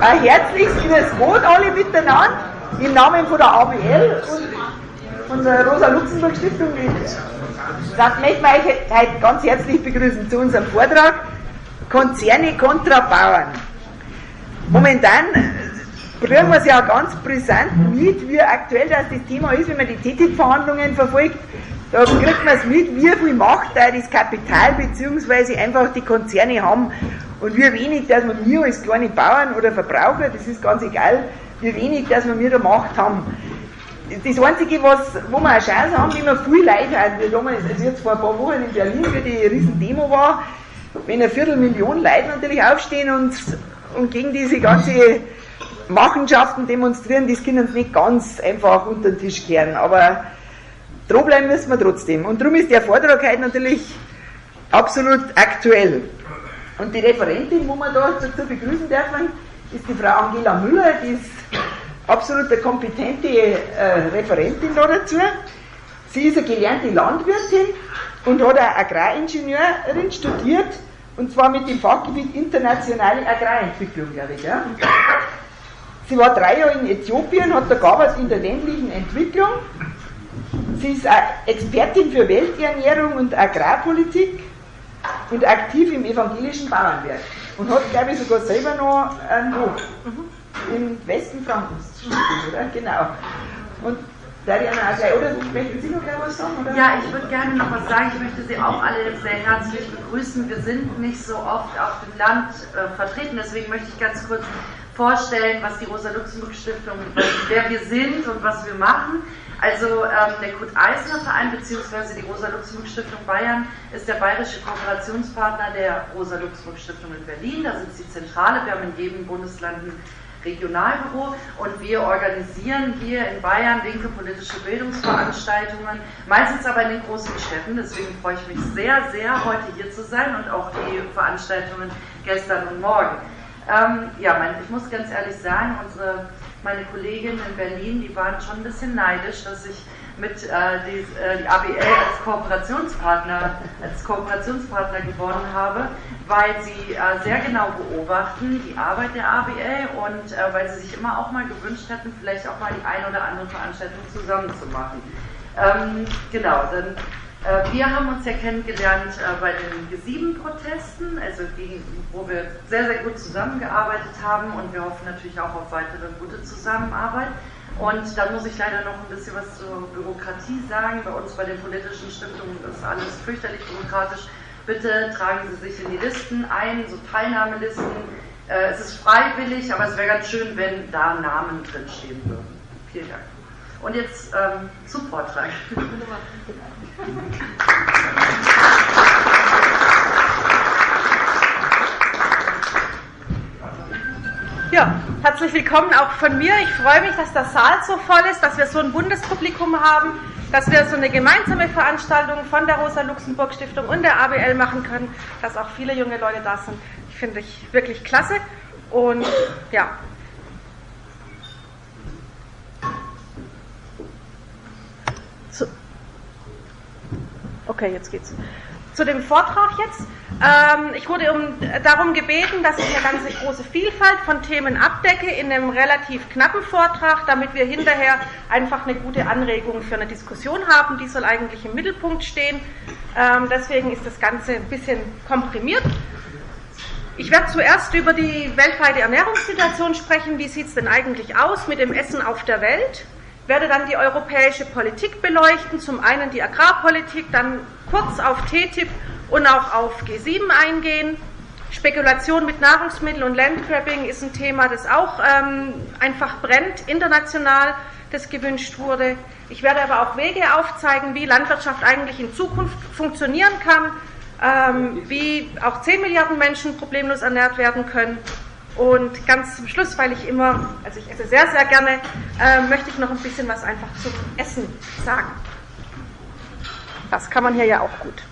ein herzliches Gott alle miteinander im Namen von der ABL und unserer Rosa-Luxemburg-Stiftung. Ich möchte euch heute ganz herzlich begrüßen zu unserem Vortrag Konzerne kontra Bauern. Momentan kriegen wir es ja ganz brisant mit, wie aktuell das, das Thema ist, wenn man die TTIP-Verhandlungen verfolgt. Da kriegt man es mit, wie viel Macht da das Kapital bzw. einfach die Konzerne haben und wie wenig, dass wir als kleine Bauern oder Verbraucher, das ist ganz egal, wie wenig, dass wir mir da Macht haben. Das Einzige, was, wo wir eine Chance haben, wenn wir viel Leute haben, wie damals, also jetzt vor ein paar Wochen in Berlin, wie die riesen Demo war, wenn eine Viertelmillion Leute natürlich aufstehen und, und gegen diese ganze Machenschaften demonstrieren, das können uns nicht ganz einfach unter den Tisch kehren, aber dranbleiben müssen wir trotzdem. Und darum ist der Vortrag heute natürlich absolut aktuell. Und die Referentin, wo wir da dazu begrüßen dürfen, ist die Frau Angela Müller, die ist absolut eine kompetente äh, Referentin da dazu. Sie ist eine gelernte Landwirtin und hat eine Agraringenieurin studiert, und zwar mit dem Fachgebiet internationale Agrarentwicklung, glaube ich. Ja. Sie war drei Jahre in Äthiopien, hat da gearbeitet in der ländlichen Entwicklung. Sie ist Expertin für Welternährung und Agrarpolitik und aktiv im evangelischen Bauernwerk und hat, glaube ich, sogar selber noch einen Hof mhm. im Westen Frankens, oder? Genau. Und Dariana, gleich, oder möchten Sie noch gleich was sagen? Oder? Ja, ich würde gerne noch was sagen. Ich möchte Sie auch alle sehr herzlich begrüßen. Wir sind nicht so oft auf dem Land äh, vertreten, deswegen möchte ich ganz kurz vorstellen, was die Rosa-Luxemburg-Stiftung, wer wir sind und was wir machen. Also ähm, der Kurt-Eisner-Verein bzw. die Rosa-Luxemburg-Stiftung Bayern ist der bayerische Kooperationspartner der Rosa-Luxemburg-Stiftung in Berlin. Da sitzt die Zentrale. Wir haben in jedem Bundesland ein Regionalbüro und wir organisieren hier in Bayern linke politische Bildungsveranstaltungen, meistens aber in den großen Städten. Deswegen freue ich mich sehr, sehr, heute hier zu sein und auch die Veranstaltungen gestern und morgen. Ähm, ja, mein, ich muss ganz ehrlich sagen, unsere meine Kolleginnen in Berlin, die waren schon ein bisschen neidisch, dass ich mit äh, die, äh, die, ABL als Kooperationspartner, als Kooperationspartner gewonnen habe, weil sie äh, sehr genau beobachten die Arbeit der ABL und äh, weil sie sich immer auch mal gewünscht hätten, vielleicht auch mal die ein oder andere Veranstaltung zusammen zu machen. Ähm, genau, dann wir haben uns ja kennengelernt äh, bei den G7-Protesten, also gegen, wo wir sehr, sehr gut zusammengearbeitet haben und wir hoffen natürlich auch auf weitere gute Zusammenarbeit. Und dann muss ich leider noch ein bisschen was zur Bürokratie sagen. Bei uns bei den politischen Stiftungen ist alles fürchterlich bürokratisch. Bitte tragen Sie sich in die Listen ein, so Teilnahmelisten. Äh, es ist freiwillig, aber es wäre ganz schön, wenn da Namen drinstehen würden. Vielen Dank. Und jetzt ähm, zum Vortrag. Ja, herzlich willkommen auch von mir. Ich freue mich, dass der Saal so voll ist, dass wir so ein Bundespublikum haben, dass wir so eine gemeinsame Veranstaltung von der Rosa-Luxemburg-Stiftung und der ABL machen können, dass auch viele junge Leute da sind. Ich finde ich wirklich klasse. Und ja, Okay, jetzt geht's. Zu dem Vortrag jetzt. Ähm, ich wurde um, darum gebeten, dass ich eine ganz große Vielfalt von Themen abdecke in einem relativ knappen Vortrag, damit wir hinterher einfach eine gute Anregung für eine Diskussion haben. Die soll eigentlich im Mittelpunkt stehen. Ähm, deswegen ist das Ganze ein bisschen komprimiert. Ich werde zuerst über die weltweite Ernährungssituation sprechen. Wie sieht es denn eigentlich aus mit dem Essen auf der Welt? Werde dann die europäische Politik beleuchten, zum einen die Agrarpolitik, dann kurz auf TTIP und auch auf G7 eingehen. Spekulation mit Nahrungsmitteln und Landgrabbing ist ein Thema, das auch ähm, einfach brennt, international, das gewünscht wurde. Ich werde aber auch Wege aufzeigen, wie Landwirtschaft eigentlich in Zukunft funktionieren kann, ähm, wie auch 10 Milliarden Menschen problemlos ernährt werden können und ganz zum Schluss, weil ich immer, also ich esse sehr, sehr gerne, äh, möchte ich noch ein bisschen was einfach zum Essen sagen. Das kann man hier ja auch gut.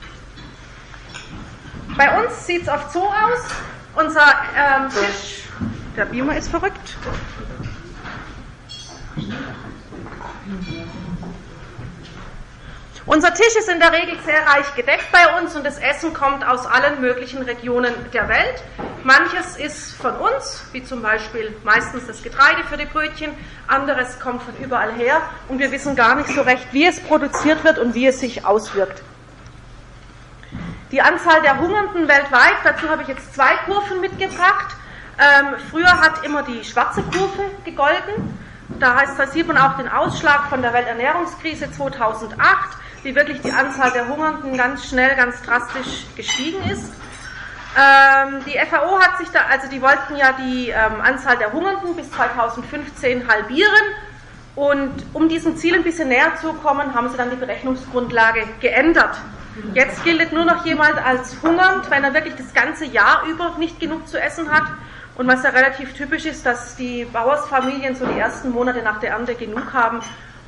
Bei uns sieht es oft so aus. Unser ähm, Tisch, der Beamer ist verrückt. Unser Tisch ist in der Regel sehr reich gedeckt bei uns und das Essen kommt aus allen möglichen Regionen der Welt. Manches ist von uns, wie zum Beispiel meistens das Getreide für die Brötchen, anderes kommt von überall her und wir wissen gar nicht so recht, wie es produziert wird und wie es sich auswirkt. Die Anzahl der Hungernden weltweit, dazu habe ich jetzt zwei Kurven mitgebracht. Ähm, früher hat immer die schwarze Kurve gegolten. Da, heißt, da sieht man auch den Ausschlag von der Welternährungskrise 2008 wie wirklich die Anzahl der Hungernden ganz schnell, ganz drastisch gestiegen ist. Ähm, die FAO hat sich da, also die wollten ja die ähm, Anzahl der Hungernden bis 2015 halbieren und um diesem Ziel ein bisschen näher zu kommen, haben sie dann die Berechnungsgrundlage geändert. Jetzt gilt nur noch jemand als hungernd, wenn er wirklich das ganze Jahr über nicht genug zu essen hat. Und was ja relativ typisch ist, dass die Bauersfamilien so die ersten Monate nach der Ernte genug haben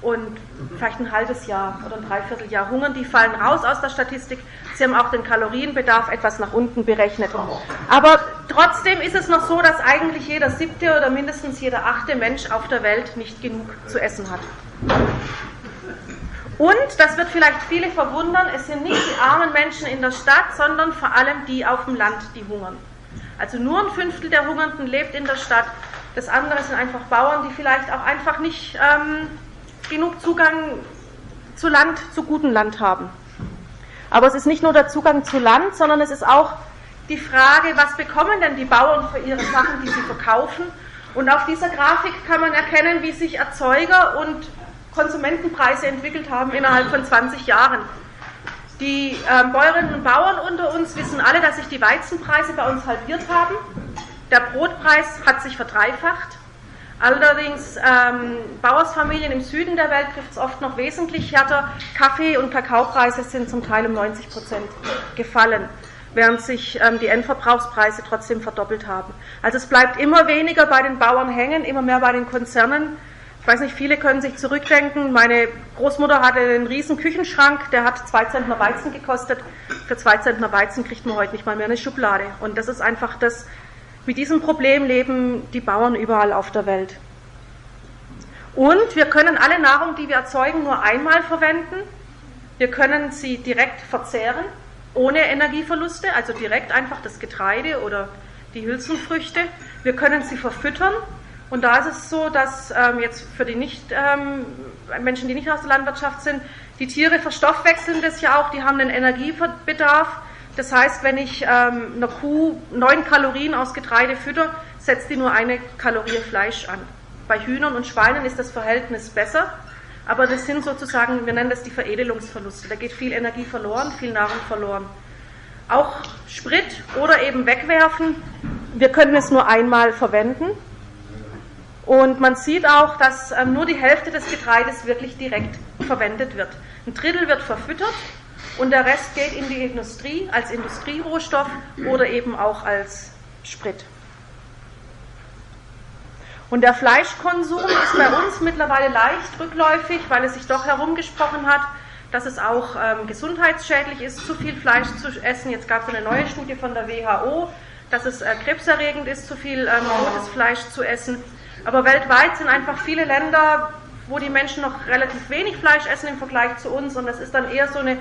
und vielleicht ein halbes Jahr oder ein Dreivierteljahr hungern, die fallen raus aus der Statistik. Sie haben auch den Kalorienbedarf etwas nach unten berechnet. Aber trotzdem ist es noch so, dass eigentlich jeder siebte oder mindestens jeder achte Mensch auf der Welt nicht genug zu essen hat. Und, das wird vielleicht viele verwundern, es sind nicht die armen Menschen in der Stadt, sondern vor allem die auf dem Land, die hungern. Also nur ein Fünftel der Hungernden lebt in der Stadt. Das andere sind einfach Bauern, die vielleicht auch einfach nicht ähm, genug Zugang zu Land, zu gutem Land haben. Aber es ist nicht nur der Zugang zu Land, sondern es ist auch die Frage, was bekommen denn die Bauern für ihre Sachen, die sie verkaufen. Und auf dieser Grafik kann man erkennen, wie sich Erzeuger und Konsumentenpreise entwickelt haben innerhalb von 20 Jahren. Die äh, Bäuerinnen und Bauern unter uns wissen alle, dass sich die Weizenpreise bei uns halbiert haben. Der Brotpreis hat sich verdreifacht. Allerdings ähm, Bauersfamilien im Süden der Welt trifft es oft noch wesentlich härter. Kaffee- und Kakaopreise sind zum Teil um 90 Prozent gefallen, während sich ähm, die Endverbrauchspreise trotzdem verdoppelt haben. Also es bleibt immer weniger bei den Bauern hängen, immer mehr bei den Konzernen. Ich weiß nicht, viele können sich zurückdenken. Meine Großmutter hatte einen riesen Küchenschrank, der hat zwei Zentner Weizen gekostet. Für zwei Zentner Weizen kriegt man heute nicht mal mehr eine Schublade. Und das ist einfach das, mit diesem Problem leben die Bauern überall auf der Welt. Und wir können alle Nahrung, die wir erzeugen, nur einmal verwenden. Wir können sie direkt verzehren, ohne Energieverluste, also direkt einfach das Getreide oder die Hülsenfrüchte. Wir können sie verfüttern. Und da ist es so, dass ähm, jetzt für die nicht, ähm, Menschen, die nicht aus der Landwirtschaft sind, die Tiere verstoffwechseln das ja auch, die haben einen Energiebedarf das heißt, wenn ich ähm, einer Kuh neun Kalorien aus Getreide fütter, setzt die nur eine Kalorie Fleisch an. Bei Hühnern und Schweinen ist das Verhältnis besser, aber das sind sozusagen, wir nennen das die Veredelungsverluste. Da geht viel Energie verloren, viel Nahrung verloren. Auch Sprit oder eben wegwerfen, wir können es nur einmal verwenden. Und man sieht auch, dass ähm, nur die Hälfte des Getreides wirklich direkt verwendet wird. Ein Drittel wird verfüttert und der Rest geht in die Industrie als Industrierohstoff oder eben auch als Sprit. Und der Fleischkonsum ist bei uns mittlerweile leicht rückläufig, weil es sich doch herumgesprochen hat, dass es auch ähm, gesundheitsschädlich ist, zu viel Fleisch zu essen. Jetzt gab es eine neue Studie von der WHO, dass es äh, krebserregend ist, zu viel ähm, rotes Fleisch zu essen. Aber weltweit sind einfach viele Länder, wo die Menschen noch relativ wenig Fleisch essen im Vergleich zu uns. Und das ist dann eher so eine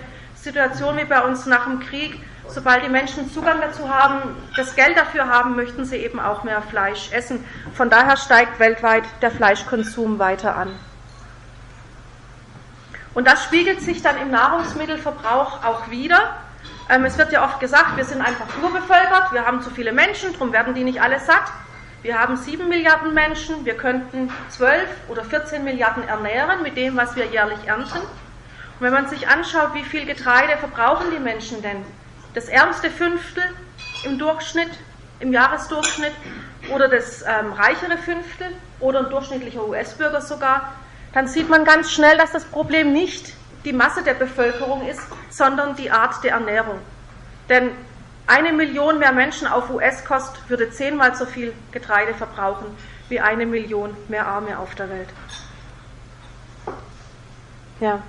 Situation wie bei uns nach dem Krieg. Sobald die Menschen Zugang dazu haben, das Geld dafür haben, möchten sie eben auch mehr Fleisch essen. Von daher steigt weltweit der Fleischkonsum weiter an. Und das spiegelt sich dann im Nahrungsmittelverbrauch auch wieder. Ähm, es wird ja oft gesagt, wir sind einfach überbevölkert, wir haben zu viele Menschen, darum werden die nicht alle satt. Wir haben sieben Milliarden Menschen, wir könnten zwölf oder 14 Milliarden ernähren mit dem, was wir jährlich ernten. Und wenn man sich anschaut, wie viel Getreide verbrauchen die Menschen denn? Das ärmste Fünftel im Durchschnitt, im Jahresdurchschnitt oder das ähm, reichere Fünftel oder ein durchschnittlicher US-Bürger sogar, dann sieht man ganz schnell, dass das Problem nicht die Masse der Bevölkerung ist, sondern die Art der Ernährung. Denn eine Million mehr Menschen auf US-Kost würde zehnmal so viel Getreide verbrauchen wie eine Million mehr Arme auf der Welt. Ja.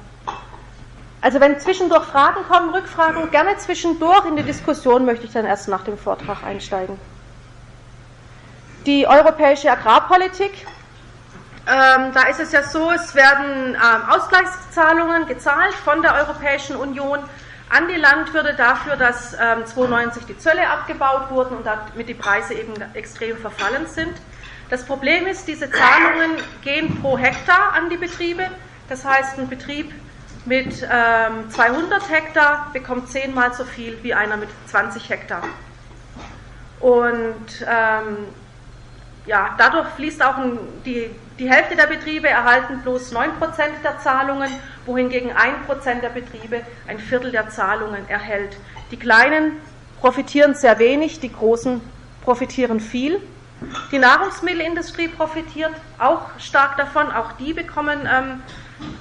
Also wenn zwischendurch Fragen kommen, Rückfragen, gerne zwischendurch in die Diskussion möchte ich dann erst nach dem Vortrag einsteigen. Die europäische Agrarpolitik ähm, da ist es ja so, es werden ähm, Ausgleichszahlungen gezahlt von der Europäischen Union an die Landwirte dafür, dass ähm, 92 die Zölle abgebaut wurden und damit die Preise eben extrem verfallen sind. Das Problem ist, diese Zahlungen gehen pro Hektar an die Betriebe. Das heißt, ein Betrieb mit ähm, 200 Hektar bekommt zehnmal so viel wie einer mit 20 Hektar. Und ähm, ja, dadurch fließt auch ein, die, die Hälfte der Betriebe erhalten bloß 9% der Zahlungen, wohingegen 1% der Betriebe ein Viertel der Zahlungen erhält. Die Kleinen profitieren sehr wenig, die Großen profitieren viel. Die Nahrungsmittelindustrie profitiert auch stark davon, auch die bekommen ähm,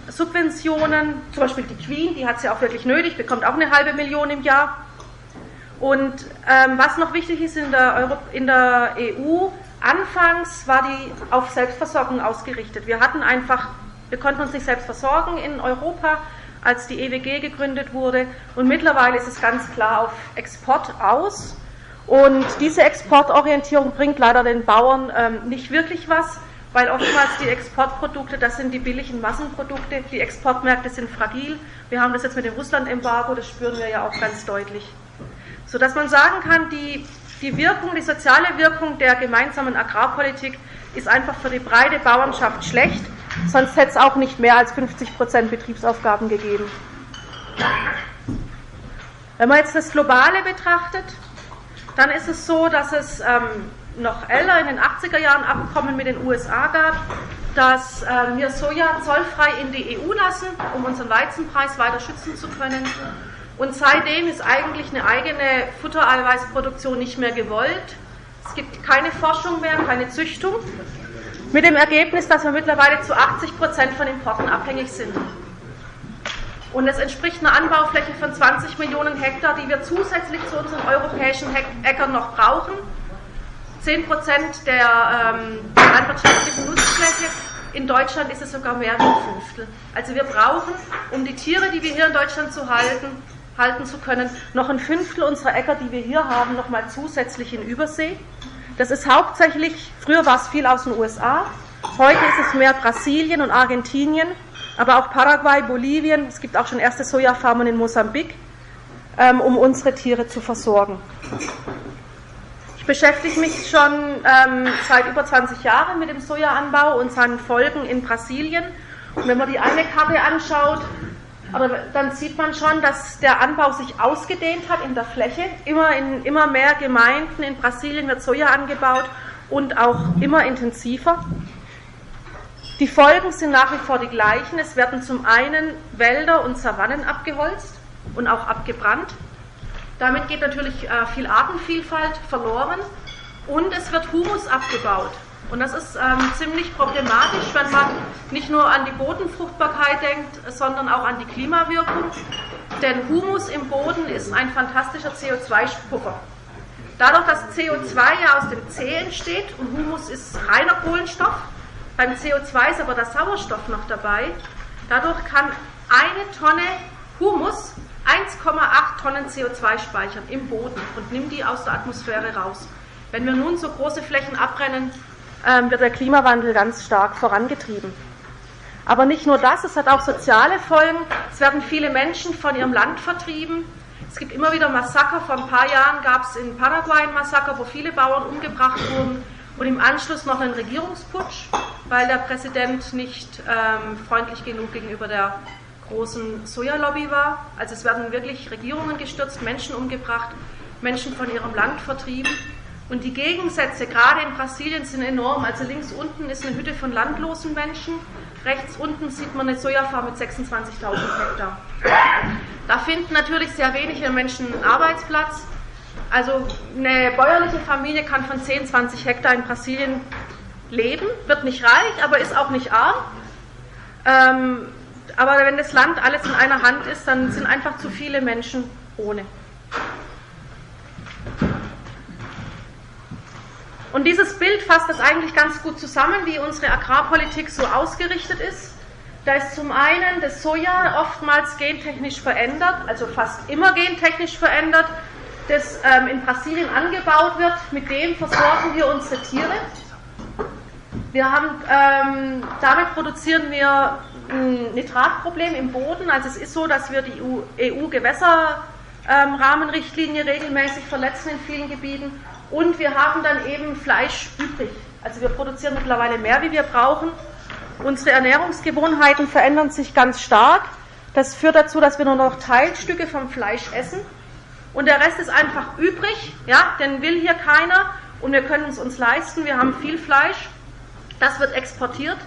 Subventionen, zum Beispiel die Queen, die hat es ja auch wirklich nötig, bekommt auch eine halbe Million im Jahr. Und ähm, was noch wichtig ist in der, Euro in der EU, anfangs war die auf Selbstversorgung ausgerichtet. Wir hatten einfach, wir konnten uns nicht selbst versorgen in Europa, als die EWG gegründet wurde. Und mittlerweile ist es ganz klar auf Export aus. Und diese Exportorientierung bringt leider den Bauern ähm, nicht wirklich was weil oftmals die Exportprodukte, das sind die billigen Massenprodukte, die Exportmärkte sind fragil. Wir haben das jetzt mit dem Russland-Embargo, das spüren wir ja auch ganz deutlich. Sodass man sagen kann, die, die Wirkung, die soziale Wirkung der gemeinsamen Agrarpolitik ist einfach für die breite Bauernschaft schlecht, sonst hätte es auch nicht mehr als 50 Prozent Betriebsaufgaben gegeben. Wenn man jetzt das Globale betrachtet, dann ist es so, dass es ähm, noch älter in den 80er Jahren Abkommen mit den USA gab, dass äh, wir Soja zollfrei in die EU lassen, um unseren Weizenpreis weiter schützen zu können. Und seitdem ist eigentlich eine eigene Futtereiweißproduktion nicht mehr gewollt. Es gibt keine Forschung mehr, keine Züchtung. Mit dem Ergebnis, dass wir mittlerweile zu 80 Prozent von Importen abhängig sind. Und das entspricht einer Anbaufläche von 20 Millionen Hektar, die wir zusätzlich zu unseren europäischen Äckern noch brauchen 10 Prozent der ähm, landwirtschaftlichen Nutzfläche. In Deutschland ist es sogar mehr wie ein Fünftel. Also wir brauchen, um die Tiere, die wir hier in Deutschland zu halten, halten zu können, noch ein Fünftel unserer Äcker, die wir hier haben, nochmal zusätzlich in Übersee. Das ist hauptsächlich, früher war es viel aus den USA, heute ist es mehr Brasilien und Argentinien, aber auch Paraguay, Bolivien, es gibt auch schon erste Sojafarmen in Mosambik, ähm, um unsere Tiere zu versorgen beschäftige mich schon ähm, seit über 20 Jahren mit dem Sojaanbau und seinen Folgen in Brasilien. Und wenn man die eine Karte anschaut, dann sieht man schon, dass der Anbau sich ausgedehnt hat in der Fläche. Immer in immer mehr Gemeinden in Brasilien wird Soja angebaut und auch immer intensiver. Die Folgen sind nach wie vor die gleichen. Es werden zum einen Wälder und Savannen abgeholzt und auch abgebrannt. Damit geht natürlich äh, viel Artenvielfalt verloren und es wird Humus abgebaut. Und das ist ähm, ziemlich problematisch, wenn man nicht nur an die Bodenfruchtbarkeit denkt, sondern auch an die Klimawirkung. Denn Humus im Boden ist ein fantastischer CO2-Puffer. Dadurch, dass CO2 ja aus dem C entsteht und Humus ist reiner Kohlenstoff, beim CO2 ist aber der Sauerstoff noch dabei. Dadurch kann eine Tonne Humus 1,8 Tonnen CO2 speichern im Boden und nimmt die aus der Atmosphäre raus. Wenn wir nun so große Flächen abbrennen, ähm, wird der Klimawandel ganz stark vorangetrieben. Aber nicht nur das, es hat auch soziale Folgen. Es werden viele Menschen von ihrem Land vertrieben. Es gibt immer wieder Massaker. Vor ein paar Jahren gab es in Paraguay ein Massaker, wo viele Bauern umgebracht wurden und im Anschluss noch einen Regierungsputsch, weil der Präsident nicht ähm, freundlich genug gegenüber der großen Sojalobby war. Also es werden wirklich Regierungen gestürzt, Menschen umgebracht, Menschen von ihrem Land vertrieben. Und die Gegensätze, gerade in Brasilien, sind enorm. Also links unten ist eine Hütte von landlosen Menschen, rechts unten sieht man eine Sojafarm mit 26.000 Hektar. Da finden natürlich sehr wenige Menschen einen Arbeitsplatz. Also eine bäuerliche Familie kann von 10, 20 Hektar in Brasilien leben, wird nicht reich, aber ist auch nicht arm. Ähm, aber wenn das Land alles in einer Hand ist, dann sind einfach zu viele Menschen ohne. Und dieses Bild fasst das eigentlich ganz gut zusammen, wie unsere Agrarpolitik so ausgerichtet ist. Da ist zum einen das Soja oftmals gentechnisch verändert, also fast immer gentechnisch verändert, das ähm, in Brasilien angebaut wird. Mit dem versorgen wir unsere Tiere. Wir haben, ähm, damit produzieren wir ein Nitratproblem im Boden. Also es ist so, dass wir die EU-Gewässerrahmenrichtlinie ähm, regelmäßig verletzen in vielen Gebieten. Und wir haben dann eben Fleisch übrig. Also wir produzieren mittlerweile mehr, wie wir brauchen. Unsere Ernährungsgewohnheiten verändern sich ganz stark. Das führt dazu, dass wir nur noch Teilstücke vom Fleisch essen. Und der Rest ist einfach übrig. Ja, den will hier keiner. Und wir können es uns leisten. Wir haben viel Fleisch. Das wird exportiert.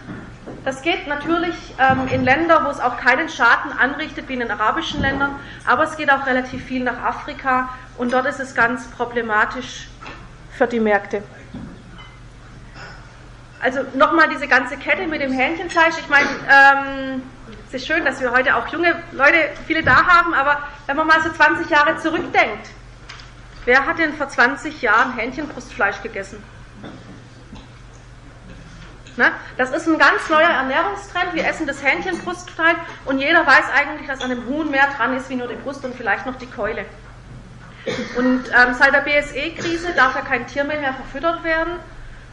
Das geht natürlich ähm, in Länder, wo es auch keinen Schaden anrichtet, wie in den arabischen Ländern, aber es geht auch relativ viel nach Afrika und dort ist es ganz problematisch für die Märkte. Also nochmal diese ganze Kette mit dem Hähnchenfleisch. Ich meine, ähm, es ist schön, dass wir heute auch junge Leute, viele da haben, aber wenn man mal so 20 Jahre zurückdenkt, wer hat denn vor 20 Jahren Hähnchenbrustfleisch gegessen? Ne? Das ist ein ganz neuer Ernährungstrend. Wir essen das Hähnchenbrustfleisch und jeder weiß eigentlich, dass an dem Huhn mehr dran ist wie nur die Brust und vielleicht noch die Keule. Und ähm, seit der BSE-Krise darf ja kein Tiermehl mehr verfüttert werden.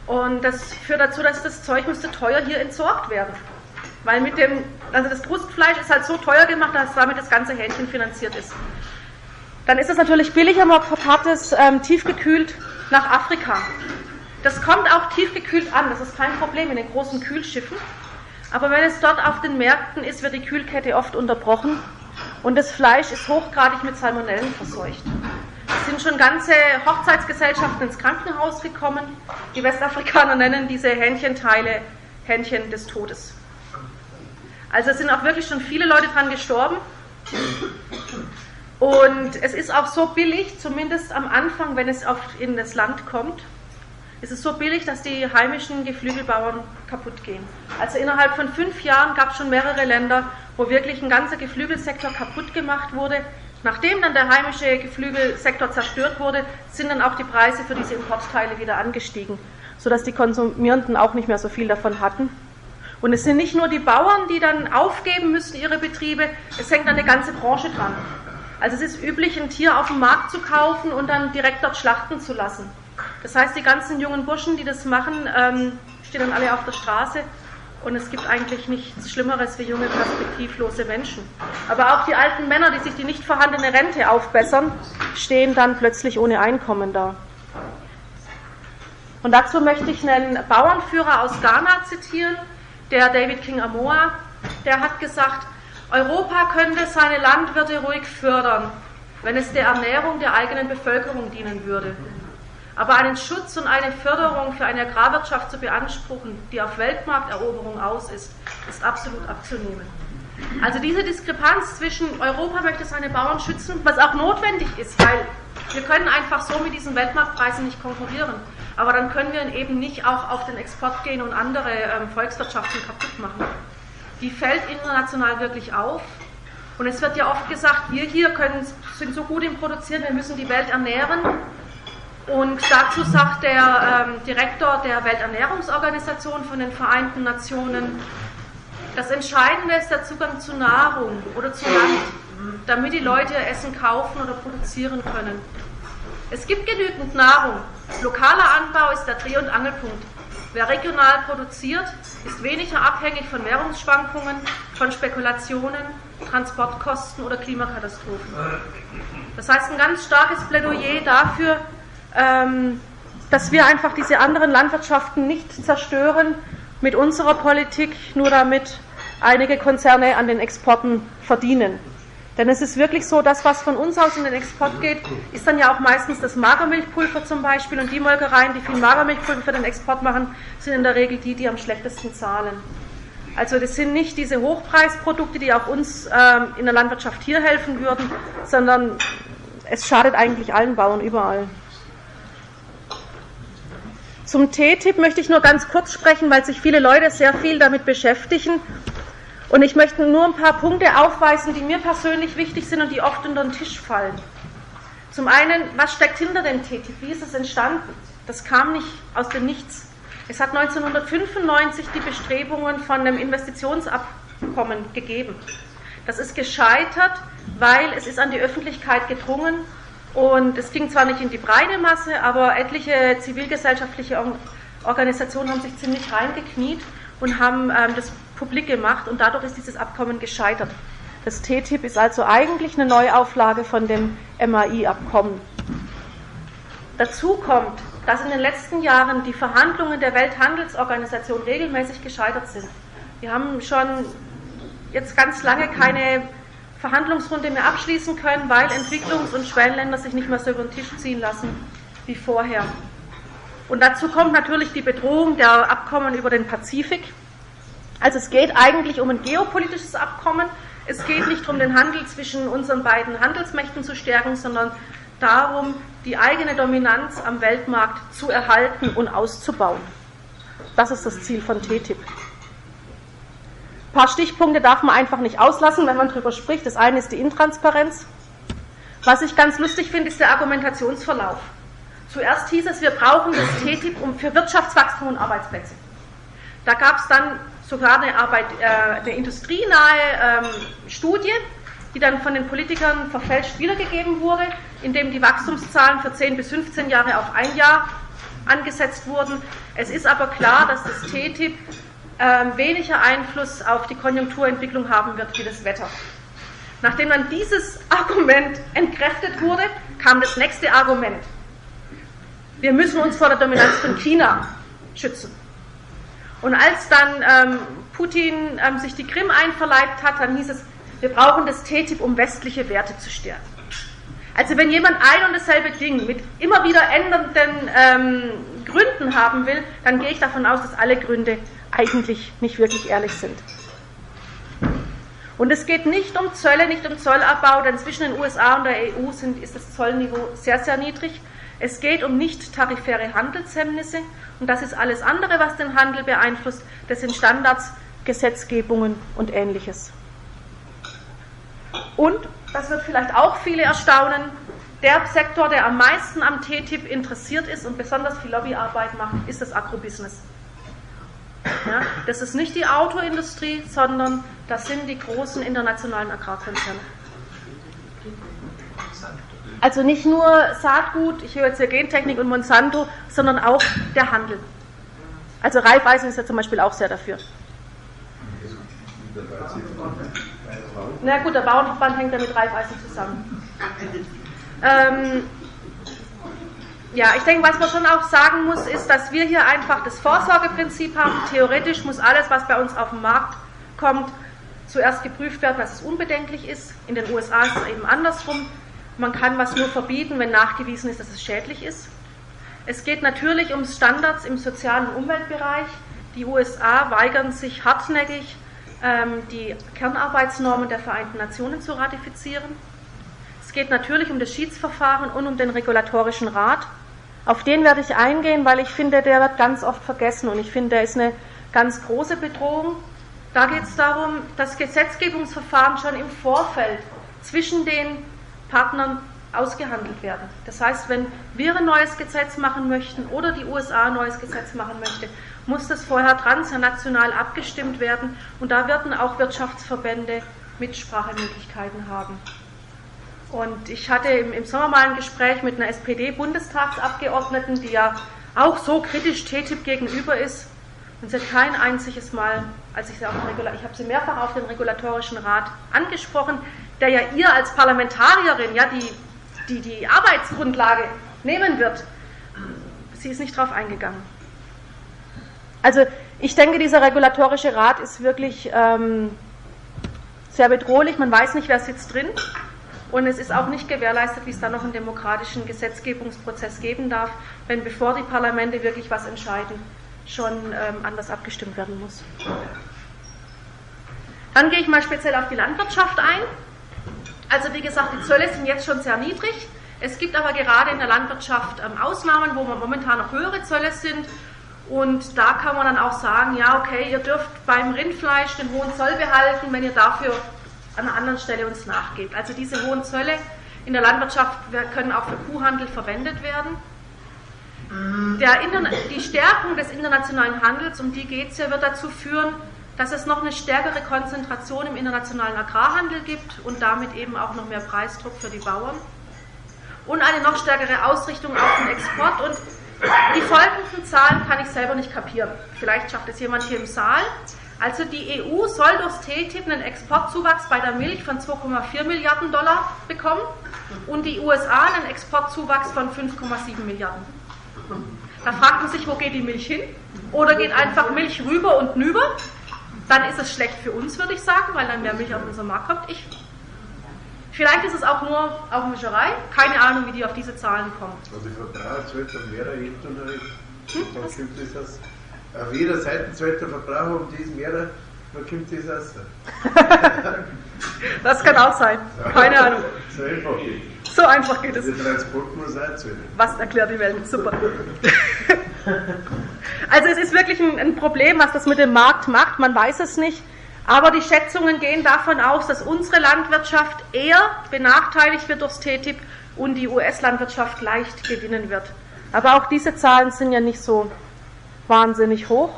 Und das führt dazu, dass das Zeug müsste teuer hier entsorgt werden. Weil mit dem, also das Brustfleisch ist halt so teuer gemacht, dass damit das ganze Hähnchen finanziert ist. Dann ist es natürlich billiger, man verpackt es ähm, tiefgekühlt nach Afrika. Das kommt auch tiefgekühlt an, das ist kein Problem in den großen Kühlschiffen. Aber wenn es dort auf den Märkten ist, wird die Kühlkette oft unterbrochen und das Fleisch ist hochgradig mit Salmonellen verseucht. Es sind schon ganze Hochzeitsgesellschaften ins Krankenhaus gekommen. Die Westafrikaner nennen diese Hähnchenteile Hähnchen des Todes. Also es sind auch wirklich schon viele Leute dran gestorben. Und es ist auch so billig, zumindest am Anfang, wenn es in das Land kommt, ist es so billig, dass die heimischen Geflügelbauern kaputt gehen. Also innerhalb von fünf Jahren gab es schon mehrere Länder, wo wirklich ein ganzer Geflügelsektor kaputt gemacht wurde. Nachdem dann der heimische Geflügelsektor zerstört wurde, sind dann auch die Preise für diese Importteile wieder angestiegen, sodass die Konsumierenden auch nicht mehr so viel davon hatten. Und es sind nicht nur die Bauern, die dann aufgeben müssen ihre Betriebe, es hängt eine ganze Branche dran. Also es ist üblich, ein Tier auf dem Markt zu kaufen und dann direkt dort schlachten zu lassen. Das heißt, die ganzen jungen Burschen, die das machen, ähm, stehen dann alle auf der Straße und es gibt eigentlich nichts Schlimmeres wie junge, perspektivlose Menschen. Aber auch die alten Männer, die sich die nicht vorhandene Rente aufbessern, stehen dann plötzlich ohne Einkommen da. Und dazu möchte ich einen Bauernführer aus Ghana zitieren, der David King Amoa. Der hat gesagt, Europa könnte seine Landwirte ruhig fördern, wenn es der Ernährung der eigenen Bevölkerung dienen würde. Aber einen Schutz und eine Förderung für eine Agrarwirtschaft zu beanspruchen, die auf Weltmarkteroberung aus ist, ist absolut abzunehmen. Also diese Diskrepanz zwischen Europa möchte seine Bauern schützen, was auch notwendig ist, weil wir können einfach so mit diesen Weltmarktpreisen nicht konkurrieren. Aber dann können wir eben nicht auch auf den Export gehen und andere ähm, Volkswirtschaften kaputt machen. Die fällt international wirklich auf. Und es wird ja oft gesagt, wir hier können, sind so gut im Produzieren, wir müssen die Welt ernähren. Und dazu sagt der ähm, Direktor der Welternährungsorganisation von den Vereinten Nationen, das Entscheidende ist der Zugang zu Nahrung oder zu Land, damit die Leute Essen kaufen oder produzieren können. Es gibt genügend Nahrung. Lokaler Anbau ist der Dreh- und Angelpunkt. Wer regional produziert, ist weniger abhängig von Währungsschwankungen, von Spekulationen, Transportkosten oder Klimakatastrophen. Das heißt, ein ganz starkes Plädoyer dafür, ähm, dass wir einfach diese anderen Landwirtschaften nicht zerstören mit unserer Politik, nur damit einige Konzerne an den Exporten verdienen. Denn es ist wirklich so, das, was von uns aus in den Export geht, ist dann ja auch meistens das Magermilchpulver zum Beispiel. Und die Molkereien, die viel Magermilchpulver für den Export machen, sind in der Regel die, die am schlechtesten zahlen. Also das sind nicht diese Hochpreisprodukte, die auch uns ähm, in der Landwirtschaft hier helfen würden, sondern es schadet eigentlich allen Bauern überall. Zum TTIP möchte ich nur ganz kurz sprechen, weil sich viele Leute sehr viel damit beschäftigen. Und ich möchte nur ein paar Punkte aufweisen, die mir persönlich wichtig sind und die oft unter den Tisch fallen. Zum einen, was steckt hinter dem TTIP? Wie ist es entstanden? Das kam nicht aus dem Nichts. Es hat 1995 die Bestrebungen von einem Investitionsabkommen gegeben. Das ist gescheitert, weil es ist an die Öffentlichkeit gedrungen und es ging zwar nicht in die breite Masse, aber etliche zivilgesellschaftliche Organisationen haben sich ziemlich reingekniet und haben ähm, das publik gemacht und dadurch ist dieses Abkommen gescheitert. Das TTIP ist also eigentlich eine Neuauflage von dem MAI-Abkommen. Dazu kommt, dass in den letzten Jahren die Verhandlungen der Welthandelsorganisation regelmäßig gescheitert sind. Wir haben schon jetzt ganz lange keine Verhandlungsrunde mehr abschließen können, weil Entwicklungs- und Schwellenländer sich nicht mehr so über den Tisch ziehen lassen wie vorher. Und dazu kommt natürlich die Bedrohung der Abkommen über den Pazifik. Also es geht eigentlich um ein geopolitisches Abkommen. Es geht nicht darum, den Handel zwischen unseren beiden Handelsmächten zu stärken, sondern darum, die eigene Dominanz am Weltmarkt zu erhalten und auszubauen. Das ist das Ziel von TTIP. Ein paar Stichpunkte darf man einfach nicht auslassen, wenn man darüber spricht. Das eine ist die Intransparenz. Was ich ganz lustig finde, ist der Argumentationsverlauf. Zuerst hieß es, wir brauchen das TTIP für Wirtschaftswachstum und Arbeitsplätze. Da gab es dann sogar eine, Arbeit, äh, eine industrienahe ähm, Studie, die dann von den Politikern verfälscht wiedergegeben wurde, indem die Wachstumszahlen für 10 bis 15 Jahre auf ein Jahr angesetzt wurden. Es ist aber klar, dass das TTIP äh, weniger Einfluss auf die Konjunkturentwicklung haben wird wie das Wetter. Nachdem dann dieses Argument entkräftet wurde, kam das nächste Argument. Wir müssen uns vor der Dominanz von China schützen. Und als dann ähm, Putin ähm, sich die Krim einverleibt hat, dann hieß es, wir brauchen das TTIP, um westliche Werte zu stärken. Also wenn jemand ein und dasselbe Ding mit immer wieder ändernden ähm, Gründen haben will, dann gehe ich davon aus, dass alle Gründe eigentlich nicht wirklich ehrlich sind. Und es geht nicht um Zölle, nicht um Zollabbau, denn zwischen den USA und der EU sind, ist das Zollniveau sehr, sehr niedrig. Es geht um nicht tarifäre Handelshemmnisse und das ist alles andere, was den Handel beeinflusst. Das sind Standards, Gesetzgebungen und ähnliches. Und, das wird vielleicht auch viele erstaunen, der Sektor, der am meisten am TTIP interessiert ist und besonders viel Lobbyarbeit macht, ist das Agrobusiness. Ja, das ist nicht die Autoindustrie, sondern das sind die großen internationalen Agrarkonzerne. Also nicht nur Saatgut, ich höre jetzt hier Gentechnik und Monsanto, sondern auch der Handel. Also Raiffeisen ist ja zum Beispiel auch sehr dafür. Na gut, der Bauernverband hängt ja mit Raiffeisen zusammen. Ähm, ja, ich denke, was man schon auch sagen muss, ist, dass wir hier einfach das Vorsorgeprinzip haben. Theoretisch muss alles, was bei uns auf den Markt kommt, zuerst geprüft werden, dass es unbedenklich ist. In den USA ist es eben andersrum. Man kann was nur verbieten, wenn nachgewiesen ist, dass es schädlich ist. Es geht natürlich um Standards im sozialen Umweltbereich. Die USA weigern sich hartnäckig, ähm, die Kernarbeitsnormen der Vereinten Nationen zu ratifizieren. Es geht natürlich um das Schiedsverfahren und um den regulatorischen Rat. Auf den werde ich eingehen, weil ich finde, der wird ganz oft vergessen und ich finde, der ist eine ganz große Bedrohung. Da geht es darum, dass Gesetzgebungsverfahren schon im Vorfeld zwischen den Partnern ausgehandelt werden. Das heißt, wenn wir ein neues Gesetz machen möchten oder die USA ein neues Gesetz machen möchte, muss das vorher transnational abgestimmt werden und da werden auch Wirtschaftsverbände Mitsprachemöglichkeiten haben. Und ich hatte im, Sommer mal ein Gespräch mit einer SPD-Bundestagsabgeordneten, die ja auch so kritisch TTIP gegenüber ist. Und sie hat kein einziges Mal, als ich sie auf den Regula ich habe sie mehrfach auf den regulatorischen Rat angesprochen, der ja ihr als Parlamentarierin ja die, die, die Arbeitsgrundlage nehmen wird. Sie ist nicht darauf eingegangen. Also ich denke, dieser regulatorische Rat ist wirklich ähm, sehr bedrohlich. Man weiß nicht, wer sitzt drin. Und es ist auch nicht gewährleistet, wie es da noch einen demokratischen Gesetzgebungsprozess geben darf, wenn bevor die Parlamente wirklich was entscheiden, schon ähm, anders abgestimmt werden muss. Dann gehe ich mal speziell auf die Landwirtschaft ein. Also wie gesagt, die Zölle sind jetzt schon sehr niedrig. Es gibt aber gerade in der Landwirtschaft ähm, Ausnahmen, wo momentan noch höhere Zölle sind. Und da kann man dann auch sagen, ja, okay, ihr dürft beim Rindfleisch den hohen Zoll behalten, wenn ihr dafür an einer anderen Stelle uns nachgebt. Also diese hohen Zölle in der Landwirtschaft können auch für Kuhhandel verwendet werden. Der, die Stärkung des internationalen Handels, um die geht es ja, wird dazu führen, dass es noch eine stärkere Konzentration im internationalen Agrarhandel gibt und damit eben auch noch mehr Preisdruck für die Bauern und eine noch stärkere Ausrichtung auf den Export. Und Die folgenden Zahlen kann ich selber nicht kapieren. Vielleicht schafft es jemand hier im Saal. Also die EU soll durch TTIP einen Exportzuwachs bei der Milch von 2,4 Milliarden Dollar bekommen und die USA einen Exportzuwachs von 5,7 Milliarden. Da fragt man sich, wo geht die Milch hin? Oder geht einfach Milch rüber und nüber? Dann ist es schlecht für uns, würde ich sagen, weil dann mehr Milch auf unseren Markt kommt. Ich Vielleicht ist es auch nur Augenwischerei. Keine Ahnung, wie die auf diese Zahlen kommen. Also die Verbraucher zahlt dann mehr Rentenunterricht. Hm? Dann kommt das aus. Auf jeder Seite zahlt der Verbraucher um dies mehr, dann kommt das aus. das kann auch sein. Keine Ahnung. So einfach geht es. So einfach geht es. Der Transport muss auch zahlen. Was erklärt die Welt? Super. also es ist wirklich ein, ein Problem, was das mit dem Markt macht. Man weiß es nicht. Aber die Schätzungen gehen davon aus, dass unsere Landwirtschaft eher benachteiligt wird durchs TTIP und die US-Landwirtschaft leicht gewinnen wird. Aber auch diese Zahlen sind ja nicht so wahnsinnig hoch.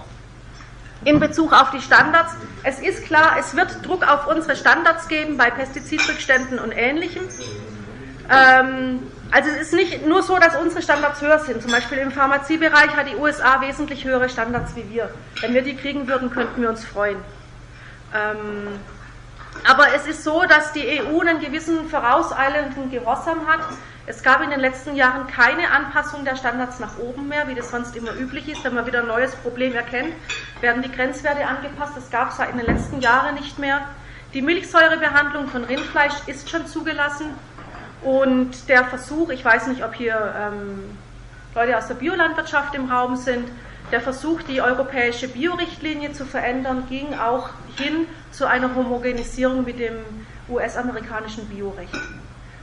In Bezug auf die Standards, es ist klar, es wird Druck auf unsere Standards geben bei Pestizidrückständen und Ähnlichem. Ähm, also es ist nicht nur so, dass unsere Standards höher sind. Zum Beispiel im Pharmaziebereich hat die USA wesentlich höhere Standards wie wir. Wenn wir die kriegen würden, könnten wir uns freuen. Ähm, aber es ist so, dass die EU einen gewissen vorauseilenden Gehorsam hat. Es gab in den letzten Jahren keine Anpassung der Standards nach oben mehr, wie das sonst immer üblich ist. Wenn man wieder ein neues Problem erkennt, werden die Grenzwerte angepasst. Das gab es in den letzten Jahren nicht mehr. Die Milchsäurebehandlung von Rindfleisch ist schon zugelassen. Und der Versuch, ich weiß nicht, ob hier ähm, Leute aus der Biolandwirtschaft im Raum sind, der Versuch, die europäische Biorichtlinie zu verändern, ging auch hin zu einer Homogenisierung mit dem US-amerikanischen Biorecht.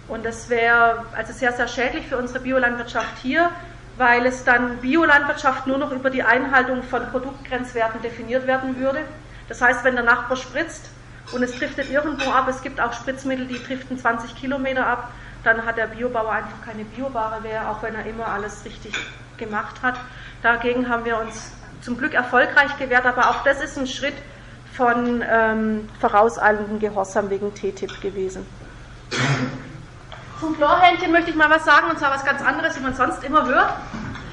Und das wäre also sehr, sehr schädlich für unsere Biolandwirtschaft hier, weil es dann Biolandwirtschaft nur noch über die Einhaltung von Produktgrenzwerten definiert werden würde. Das heißt, wenn der Nachbar spritzt und es driftet irgendwo ab, es gibt auch Spritzmittel, die driften 20 Kilometer ab, dann hat der Biobauer einfach keine Bioware mehr, auch wenn er immer alles richtig gemacht hat. Dagegen haben wir uns zum Glück erfolgreich gewehrt, aber auch das ist ein Schritt von ähm, vorauseilendem Gehorsam wegen TTIP gewesen. Zum Chlorhähnchen möchte ich mal was sagen, und zwar was ganz anderes, wie man sonst immer hört.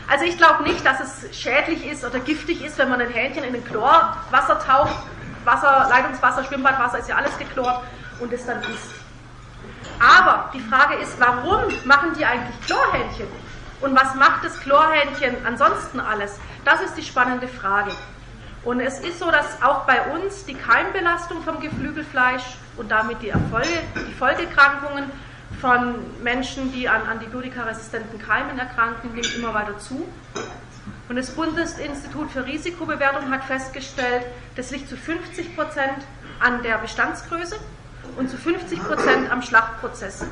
Also ich glaube nicht, dass es schädlich ist oder giftig ist, wenn man ein Hähnchen in ein Chlorwasser taucht. Wasser, Leitungswasser, Schwimmbadwasser ist ja alles geklort und es dann isst. Aber die Frage ist, warum machen die eigentlich Chlorhähnchen? Und was macht das Chlorhähnchen ansonsten alles? Das ist die spannende Frage. Und es ist so, dass auch bei uns die Keimbelastung vom Geflügelfleisch und damit die Erfolge, die Folgeerkrankungen von Menschen, die an antibiotikaresistenten Keimen erkranken, nimmt immer weiter zu. Und das Bundesinstitut für Risikobewertung hat festgestellt, das liegt zu 50 Prozent an der Bestandsgröße und zu 50 Prozent am Schlachtprozess.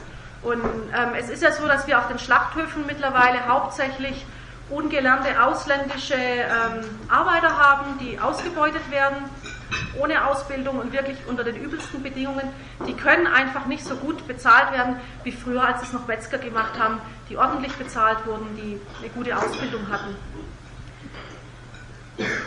Und ähm, es ist ja so, dass wir auf den Schlachthöfen mittlerweile hauptsächlich ungelernte ausländische ähm, Arbeiter haben, die ausgebeutet werden, ohne Ausbildung und wirklich unter den übelsten Bedingungen. Die können einfach nicht so gut bezahlt werden wie früher, als es noch Metzger gemacht haben, die ordentlich bezahlt wurden, die eine gute Ausbildung hatten.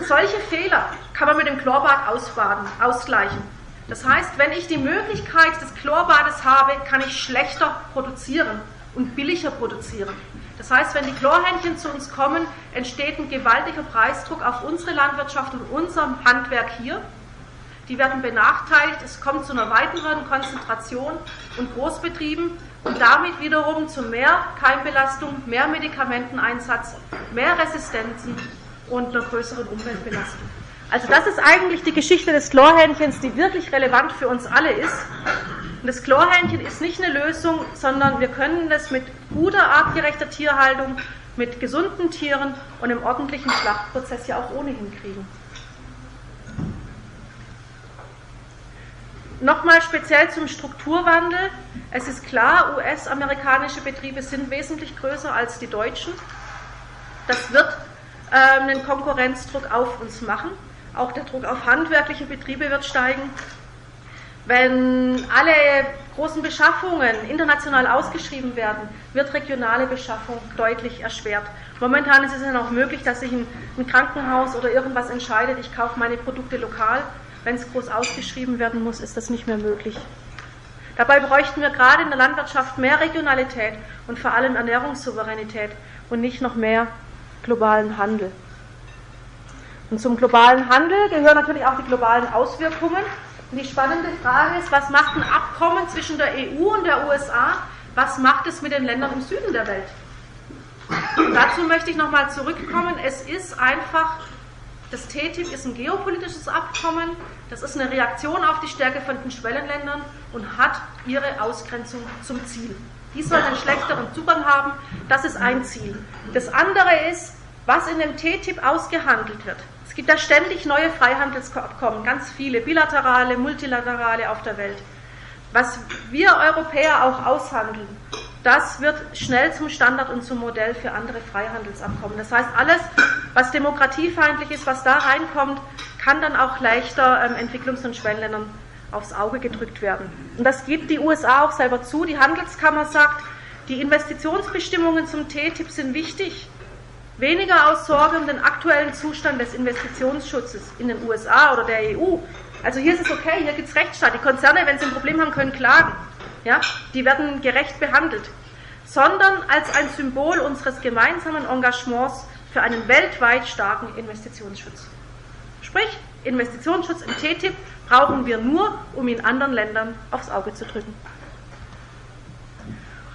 Solche Fehler kann man mit dem Chlorbad ausbaden, ausgleichen. Das heißt, wenn ich die Möglichkeit des Chlorbades habe, kann ich schlechter produzieren und billiger produzieren. Das heißt, wenn die Chlorhähnchen zu uns kommen, entsteht ein gewaltiger Preisdruck auf unsere Landwirtschaft und unserem Handwerk hier. Die werden benachteiligt, es kommt zu einer weiteren Konzentration und Großbetrieben und damit wiederum zu mehr Keimbelastung, mehr Medikamenteneinsatz, mehr Resistenzen und einer größeren Umweltbelastung. Also das ist eigentlich die Geschichte des Chlorhähnchens, die wirklich relevant für uns alle ist. Und das Chlorhähnchen ist nicht eine Lösung, sondern wir können das mit guter, artgerechter Tierhaltung, mit gesunden Tieren und im ordentlichen Schlachtprozess ja auch ohnehin kriegen. Nochmal speziell zum Strukturwandel. Es ist klar, US-amerikanische Betriebe sind wesentlich größer als die deutschen. Das wird äh, einen Konkurrenzdruck auf uns machen. Auch der Druck auf handwerkliche Betriebe wird steigen. Wenn alle großen Beschaffungen international ausgeschrieben werden, wird regionale Beschaffung deutlich erschwert. Momentan ist es ja noch möglich, dass sich ein, Krankenhaus oder irgendwas entscheidet, ich kaufe meine Produkte lokal. Wenn es groß ausgeschrieben werden muss, ist das nicht mehr möglich. Dabei bräuchten wir gerade in der Landwirtschaft mehr Regionalität und vor allem Ernährungssouveränität und nicht noch mehr globalen Handel. Und zum globalen Handel gehören natürlich auch die globalen Auswirkungen. Und die spannende Frage ist, was macht ein Abkommen zwischen der EU und der USA? Was macht es mit den Ländern im Süden der Welt? Dazu möchte ich nochmal zurückkommen. Es ist einfach, das TTIP ist ein geopolitisches Abkommen, das ist eine Reaktion auf die Stärke von den Schwellenländern und hat ihre Ausgrenzung zum Ziel. Die sollen einen schlechteren Zugang haben, das ist ein Ziel. Das andere ist, was in dem TTIP ausgehandelt wird. Es gibt da ständig neue Freihandelsabkommen, ganz viele, bilaterale, multilaterale auf der Welt. Was wir Europäer auch aushandeln, das wird schnell zum Standard und zum Modell für andere Freihandelsabkommen. Das heißt, alles, was demokratiefeindlich ist, was da reinkommt, kann dann auch leichter ähm, Entwicklungs- und Schwellenländern aufs Auge gedrückt werden. Und das gibt die USA auch selber zu. Die Handelskammer sagt, die Investitionsbestimmungen zum TTIP sind wichtig. Weniger aus Sorge um den aktuellen Zustand des Investitionsschutzes in den USA oder der EU. Also hier ist es okay, hier gibt es Rechtsstaat. Die Konzerne, wenn sie ein Problem haben, können klagen. Ja? Die werden gerecht behandelt. Sondern als ein Symbol unseres gemeinsamen Engagements für einen weltweit starken Investitionsschutz. Sprich, Investitionsschutz im TTIP brauchen wir nur, um ihn anderen Ländern aufs Auge zu drücken.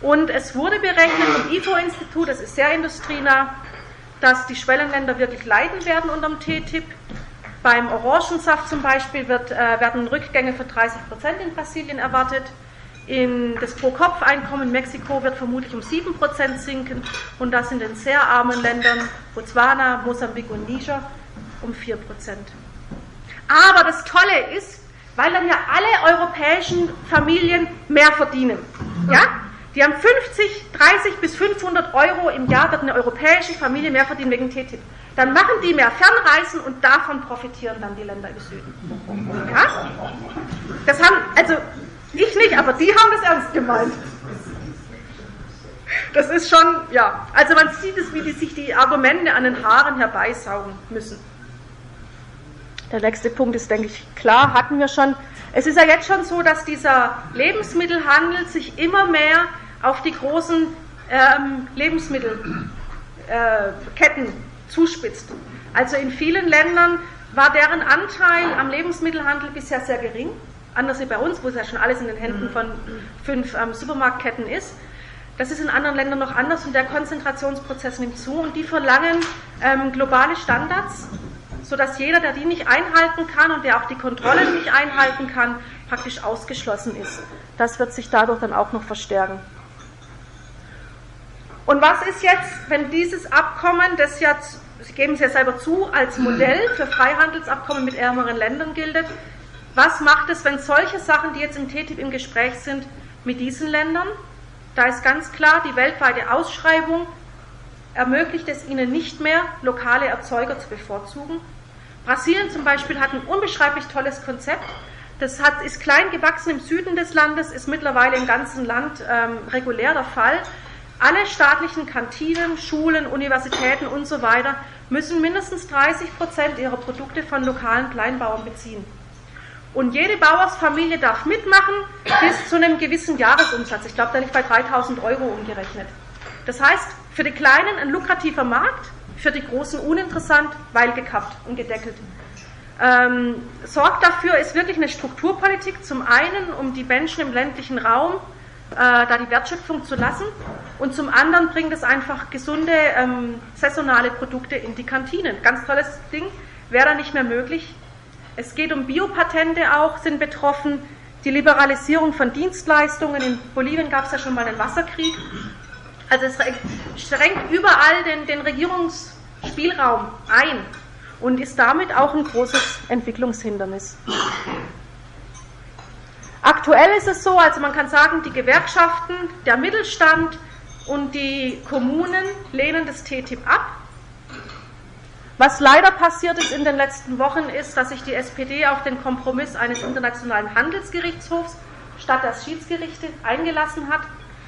Und es wurde berechnet im IFO-Institut, das ist sehr industrienah, dass die Schwellenländer wirklich leiden werden unter dem TTIP. Beim Orangensaft zum Beispiel wird, äh, werden Rückgänge für 30 Prozent in Brasilien erwartet. In das Pro-Kopf-Einkommen in Mexiko wird vermutlich um 7 Prozent sinken und das in den sehr armen Ländern Botswana, Mosambik und Niger um 4 Prozent. Aber das Tolle ist, weil dann ja alle europäischen Familien mehr verdienen. Ja? Die haben 50, 30 bis 500 Euro im Jahr, wird eine europäische Familie mehr verdienen wegen TTIP. Dann machen die mehr Fernreisen und davon profitieren dann die Länder im Süden. Ja? Das haben, also ich nicht, aber die haben das ernst gemeint. Das ist schon, ja, also man sieht es, wie die sich die Argumente an den Haaren herbeisaugen müssen. Der nächste Punkt ist, denke ich, klar, hatten wir schon. Es ist ja jetzt schon so, dass dieser Lebensmittelhandel sich immer mehr auf die großen ähm, Lebensmittelketten äh, zuspitzt. Also in vielen Ländern war deren Anteil am Lebensmittelhandel bisher sehr gering, anders wie bei uns, wo es ja schon alles in den Händen von fünf ähm, Supermarktketten ist. Das ist in anderen Ländern noch anders und der Konzentrationsprozess nimmt zu und die verlangen ähm, globale Standards, sodass jeder, der die nicht einhalten kann und der auch die Kontrollen nicht einhalten kann, praktisch ausgeschlossen ist. Das wird sich dadurch dann auch noch verstärken. Und was ist jetzt, wenn dieses Abkommen, das jetzt, Sie geben es ja selber zu, als Modell für Freihandelsabkommen mit ärmeren Ländern gilt, was macht es, wenn solche Sachen, die jetzt im TTIP im Gespräch sind, mit diesen Ländern? Da ist ganz klar, die weltweite Ausschreibung ermöglicht es ihnen nicht mehr, lokale Erzeuger zu bevorzugen. Brasilien zum Beispiel hat ein unbeschreiblich tolles Konzept. Das hat, ist klein gewachsen im Süden des Landes, ist mittlerweile im ganzen Land ähm, regulär der Fall. Alle staatlichen Kantinen, Schulen, Universitäten und so weiter müssen mindestens 30 Prozent ihrer Produkte von lokalen Kleinbauern beziehen. Und jede Bauersfamilie darf mitmachen bis zu einem gewissen Jahresumsatz. Ich glaube, da liegt bei 3000 Euro umgerechnet. Das heißt, für die Kleinen ein lukrativer Markt, für die Großen uninteressant, weil gekappt und gedeckelt. Ähm, sorgt dafür ist wirklich eine Strukturpolitik, zum einen, um die Menschen im ländlichen Raum äh, da die Wertschöpfung zu lassen. Und zum anderen bringt es einfach gesunde, ähm, saisonale Produkte in die Kantinen. Ganz tolles Ding, wäre da nicht mehr möglich. Es geht um Biopatente auch, sind betroffen. Die Liberalisierung von Dienstleistungen. In Bolivien gab es ja schon mal einen Wasserkrieg. Also es schränkt überall den, den Regierungsspielraum ein und ist damit auch ein großes Entwicklungshindernis. Aktuell ist es so, also man kann sagen, die Gewerkschaften, der Mittelstand und die Kommunen lehnen das TTIP ab. Was leider passiert ist in den letzten Wochen, ist, dass sich die SPD auf den Kompromiss eines internationalen Handelsgerichtshofs statt das Schiedsgerichte eingelassen hat.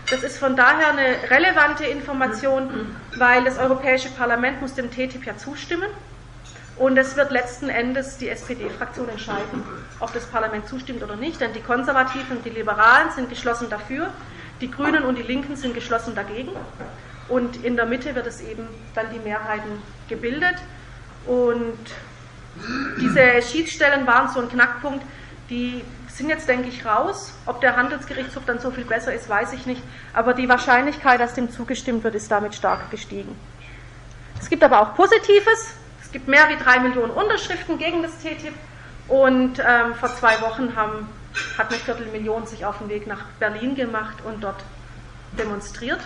Das ist von daher eine relevante Information, weil das Europäische Parlament muss dem TTIP ja zustimmen. Und es wird letzten Endes die SPD-Fraktion entscheiden, ob das Parlament zustimmt oder nicht. Denn die Konservativen und die Liberalen sind geschlossen dafür, die Grünen und die Linken sind geschlossen dagegen. und in der Mitte wird es eben dann die Mehrheiten gebildet. Und diese Schiedsstellen waren so ein Knackpunkt, die sind jetzt, denke ich, raus. Ob der Handelsgerichtshof dann so viel besser ist, weiß ich nicht. Aber die Wahrscheinlichkeit, dass dem zugestimmt wird, ist damit stark gestiegen. Es gibt aber auch Positives. Es gibt mehr wie drei Millionen Unterschriften gegen das TTIP. Und ähm, vor zwei Wochen haben, hat eine Viertelmillion sich auf den Weg nach Berlin gemacht und dort demonstriert.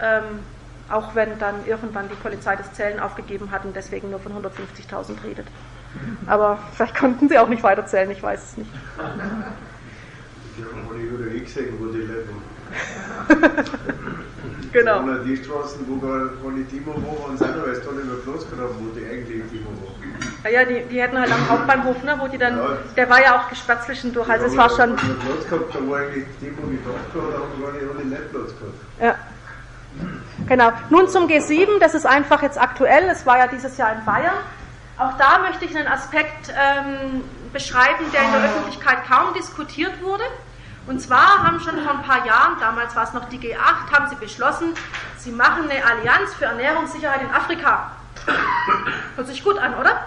Ähm, auch wenn dann irgendwann die Polizei das Zählen aufgegeben hat und deswegen nur von 150.000 redet. Aber vielleicht konnten sie auch nicht weiterzählen, ich weiß es nicht. Alle wieder eh gesehen, wo die Leute. genau. Und die Straßen, wo keine Timo waren, sind aber erst alle noch Platz gehabt, wo die eigentlich Timo waren. Ja, die, die hätten halt am Hauptbahnhof, ne, wo die dann, ja. der war ja auch gesperrt zwischendurch, also es war schon. Platz gehabt, da war eigentlich Timo gedacht, da haben gar nicht alle Leute Platz gehabt. Ja. Genau. Nun zum G7, das ist einfach jetzt aktuell, es war ja dieses Jahr in Bayern. Auch da möchte ich einen Aspekt ähm, beschreiben, der in der Öffentlichkeit kaum diskutiert wurde. Und zwar haben schon vor ein paar Jahren, damals war es noch die G8, haben sie beschlossen, sie machen eine Allianz für Ernährungssicherheit in Afrika. Hört sich gut an, oder?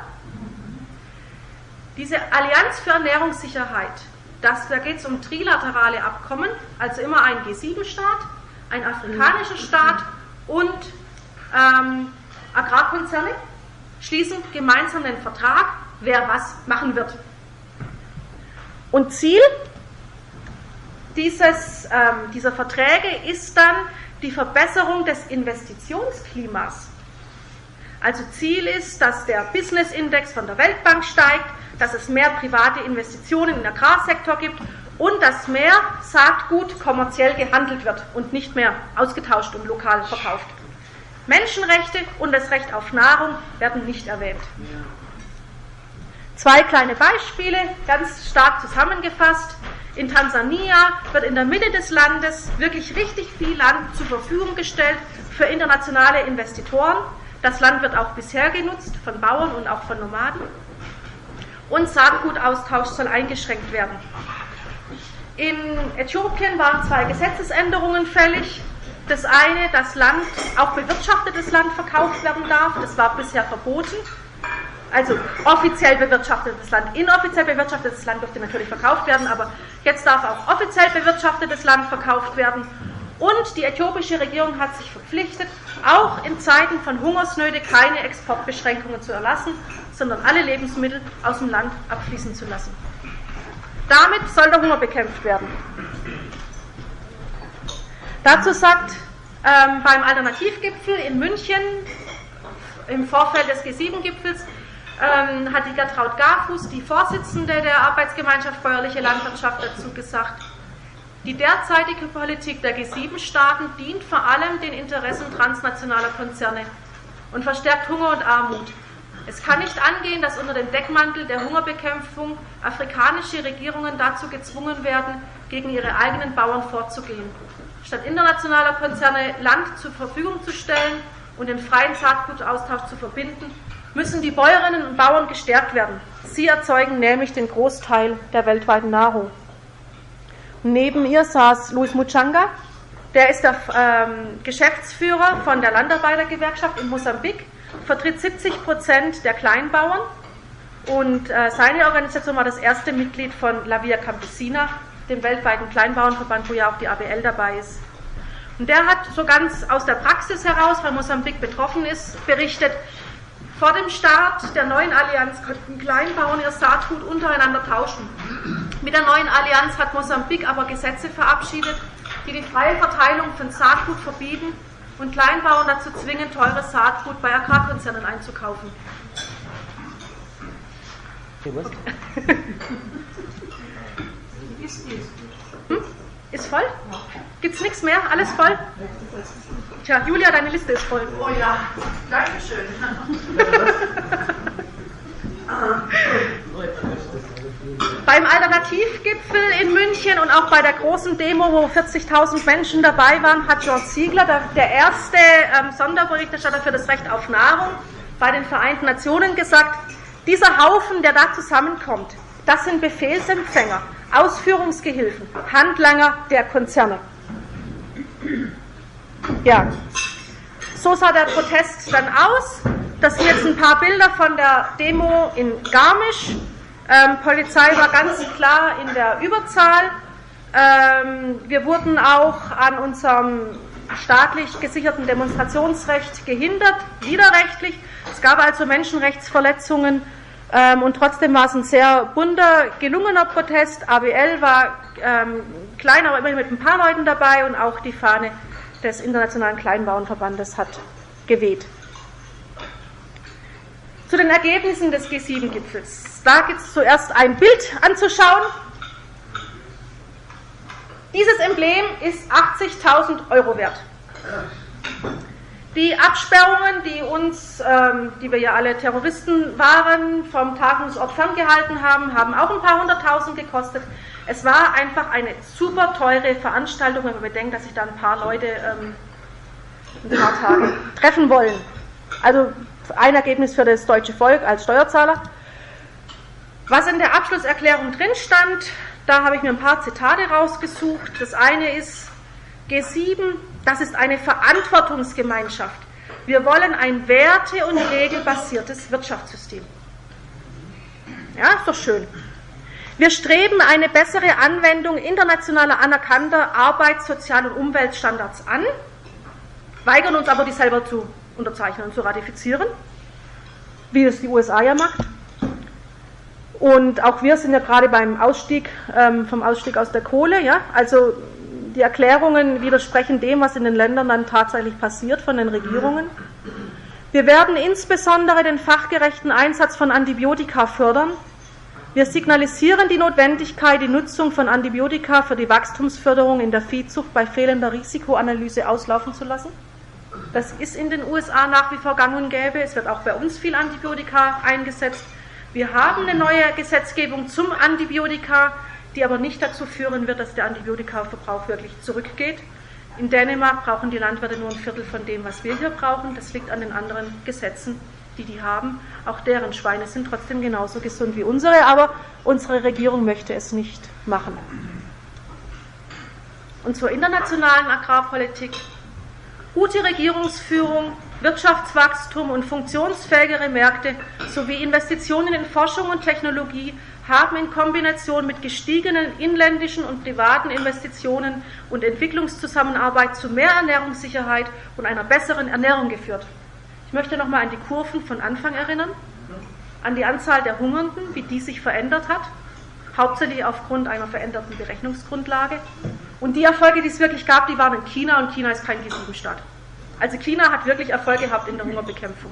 Diese Allianz für Ernährungssicherheit, das, da geht es um trilaterale Abkommen, also immer ein G7-Staat, ein afrikanischer Staat und ähm, Agrarkonzerne schließen gemeinsam den Vertrag, wer was machen wird. Und Ziel dieses, ähm, dieser Verträge ist dann die Verbesserung des Investitionsklimas. Also Ziel ist, dass der Business Index von der Weltbank steigt, dass es mehr private Investitionen im Agrarsektor gibt und dass mehr Saatgut kommerziell gehandelt wird und nicht mehr ausgetauscht und lokal verkauft. Menschenrechte und das Recht auf Nahrung werden nicht erwähnt. Zwei kleine Beispiele, ganz stark zusammengefasst. In Tansania wird in der Mitte des Landes wirklich richtig viel Land zur Verfügung gestellt für internationale Investitoren. Das Land wird auch bisher genutzt von Bauern und auch von Nomaden. Und Saatgutaustausch soll eingeschränkt werden. In Äthiopien waren zwei Gesetzesänderungen fällig. Das eine, dass Land, auch bewirtschaftetes Land verkauft werden darf, das war bisher verboten. Also offiziell bewirtschaftetes Land, inoffiziell bewirtschaftetes Land durfte natürlich verkauft werden, aber jetzt darf auch offiziell bewirtschaftetes Land verkauft werden. Und die äthiopische Regierung hat sich verpflichtet, auch in Zeiten von Hungersnöte keine Exportbeschränkungen zu erlassen, sondern alle Lebensmittel aus dem Land abfließen zu lassen. Damit soll der Hunger bekämpft werden. Dazu sagt ähm, beim Alternativgipfel in München im Vorfeld des G7-Gipfels ähm, hat die Gertraud Garfuß, die Vorsitzende der Arbeitsgemeinschaft Bäuerliche Landwirtschaft, dazu gesagt, die derzeitige Politik der G7-Staaten dient vor allem den Interessen transnationaler Konzerne und verstärkt Hunger und Armut. Es kann nicht angehen, dass unter dem Deckmantel der Hungerbekämpfung afrikanische Regierungen dazu gezwungen werden, gegen ihre eigenen Bauern vorzugehen. Statt internationaler Konzerne Land zur Verfügung zu stellen und den freien Saatgutaustausch zu verbinden, müssen die Bäuerinnen und Bauern gestärkt werden. Sie erzeugen nämlich den Großteil der weltweiten Nahrung. Neben ihr saß Luis Muchanga, der ist der ähm, Geschäftsführer von der Landarbeitergewerkschaft in Mosambik vertritt 70 Prozent der Kleinbauern und äh, seine Organisation war das erste Mitglied von La Via Campesina, dem weltweiten Kleinbauernverband, wo ja auch die ABL dabei ist. Und der hat so ganz aus der Praxis heraus, weil Mosambik betroffen ist, berichtet, vor dem Start der neuen Allianz konnten Kleinbauern ihr Saatgut untereinander tauschen. Mit der neuen Allianz hat Mosambik aber Gesetze verabschiedet, die die freie Verteilung von Saatgut verbieten und Kleinbauern dazu zwingen, teures Saatgut bei Agrarkonzernen einzukaufen. Hm? Ist voll? Gibt's nichts mehr? Alles voll? Tja, Julia, deine Liste ist voll. Oh ja, danke schön. Beim Alternativgipfel in München und auch bei der großen Demo, wo 40.000 Menschen dabei waren, hat George Ziegler, der, der erste ähm, Sonderberichterstatter für das Recht auf Nahrung, bei den Vereinten Nationen gesagt, dieser Haufen, der da zusammenkommt, das sind Befehlsempfänger, Ausführungsgehilfen, Handlanger der Konzerne. Ja, so sah der Protest dann aus. Das sind jetzt ein paar Bilder von der Demo in Garmisch. Ähm, Polizei war ganz klar in der Überzahl. Ähm, wir wurden auch an unserem staatlich gesicherten Demonstrationsrecht gehindert, widerrechtlich. Es gab also Menschenrechtsverletzungen ähm, und trotzdem war es ein sehr bunter, gelungener Protest. ABL war ähm, klein, aber immerhin mit ein paar Leuten dabei und auch die Fahne des Internationalen Kleinbauernverbandes hat geweht. Zu den Ergebnissen des G7-Gipfels. Da gibt es zuerst ein Bild anzuschauen. Dieses Emblem ist 80.000 Euro wert. Die Absperrungen, die uns, ähm, die wir ja alle Terroristen waren, vom Tagungsort ferngehalten haben, haben auch ein paar hunderttausend gekostet. Es war einfach eine super teure Veranstaltung, wenn man bedenkt, dass sich da ein paar Leute ähm, ein paar Tage treffen wollen. Also ein Ergebnis für das deutsche Volk als Steuerzahler. Was in der Abschlusserklärung drin stand, da habe ich mir ein paar Zitate rausgesucht. Das eine ist G7, das ist eine Verantwortungsgemeinschaft. Wir wollen ein werte- und regelbasiertes Wirtschaftssystem. Ja, ist doch schön. Wir streben eine bessere Anwendung internationaler anerkannter Arbeits-, Sozial- und Umweltstandards an, weigern uns aber, die selber zu unterzeichnen und zu ratifizieren, wie es die USA ja macht. Und auch wir sind ja gerade beim Ausstieg, ähm, vom Ausstieg aus der Kohle, ja, also die Erklärungen widersprechen dem, was in den Ländern dann tatsächlich passiert von den Regierungen. Wir werden insbesondere den fachgerechten Einsatz von Antibiotika fördern. Wir signalisieren die Notwendigkeit, die Nutzung von Antibiotika für die Wachstumsförderung in der Viehzucht bei fehlender Risikoanalyse auslaufen zu lassen. Das ist in den USA nach wie vor gang und gäbe. Es wird auch bei uns viel Antibiotika eingesetzt. Wir haben eine neue Gesetzgebung zum Antibiotika, die aber nicht dazu führen wird, dass der Antibiotikaverbrauch wirklich zurückgeht. In Dänemark brauchen die Landwirte nur ein Viertel von dem, was wir hier brauchen. Das liegt an den anderen Gesetzen, die die haben. Auch deren Schweine sind trotzdem genauso gesund wie unsere, aber unsere Regierung möchte es nicht machen. Und zur internationalen Agrarpolitik. Gute Regierungsführung, Wirtschaftswachstum und funktionsfähigere Märkte sowie Investitionen in Forschung und Technologie haben in Kombination mit gestiegenen inländischen und privaten Investitionen und Entwicklungszusammenarbeit zu mehr Ernährungssicherheit und einer besseren Ernährung geführt. Ich möchte nochmal an die Kurven von Anfang erinnern, an die Anzahl der Hungernden, wie die sich verändert hat, hauptsächlich aufgrund einer veränderten Berechnungsgrundlage. Und die Erfolge, die es wirklich gab, die waren in China und China ist kein G7-Staat. Also China hat wirklich Erfolg gehabt in der Hungerbekämpfung.